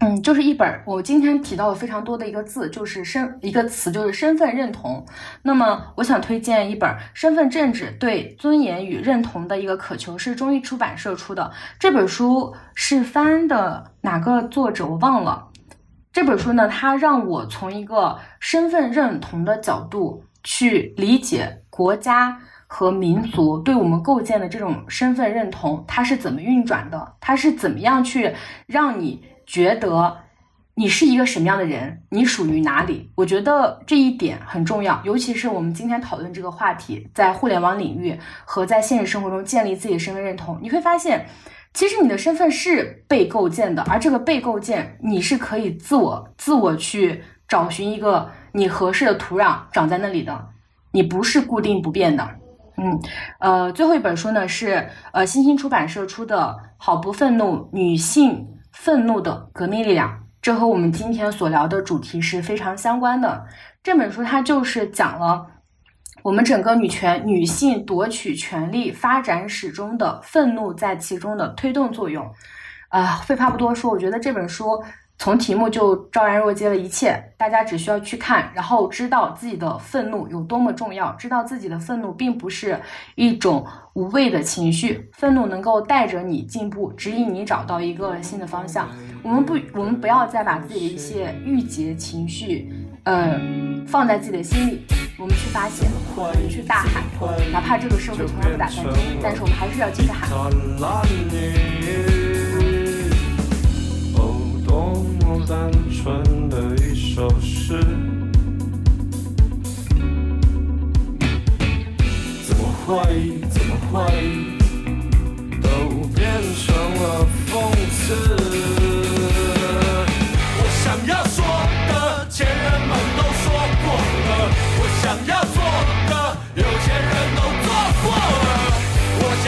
嗯，就是一本我今天提到了非常多的一个字，就是身一个词，就是身份认同。那么，我想推荐一本《身份政治对尊严与认同的一个渴求》，是中译出版社出的。这本书是翻的哪个作者我忘了，这本书呢，它让我从一个身份认同的角度去理解国家和民族对我们构建的这种身份认同，它是怎么运转的，它是怎么样去让你觉得。你是一个什么样的人？你属于哪里？我觉得这一点很重要，尤其是我们今天讨论这个话题，在互联网领域和在现实生活中建立自己的身份认同，你会发现，其实你的身份是被构建的，而这个被构建，你是可以自我自我去找寻一个你合适的土壤长在那里的，你不是固定不变的。嗯，呃，最后一本书呢是呃新星出版社出的《好不愤怒：女性愤怒的革命力量》。这和我们今天所聊的主题是非常相关的。这本书它就是讲了我们整个女权女性夺取权利发展史中的愤怒在其中的推动作用。啊，废话不多说，我觉得这本书。从题目就昭然若揭了一切，大家只需要去看，然后知道自己的愤怒有多么重要，知道自己的愤怒并不是一种无谓的情绪，愤怒能够带着你进步，指引你找到一个新的方向。我们不，我们不要再把自己的一些郁结情绪，呃，放在自己的心里，我们去发泄，我们去大喊，哪怕这个社会从来不打算听，但是我们还是要继续喊。单纯的一首诗，怎么会，怎么会，都变成了讽刺。我想要说的，前人们都说过了；我想要做的，有钱人都做过了。我想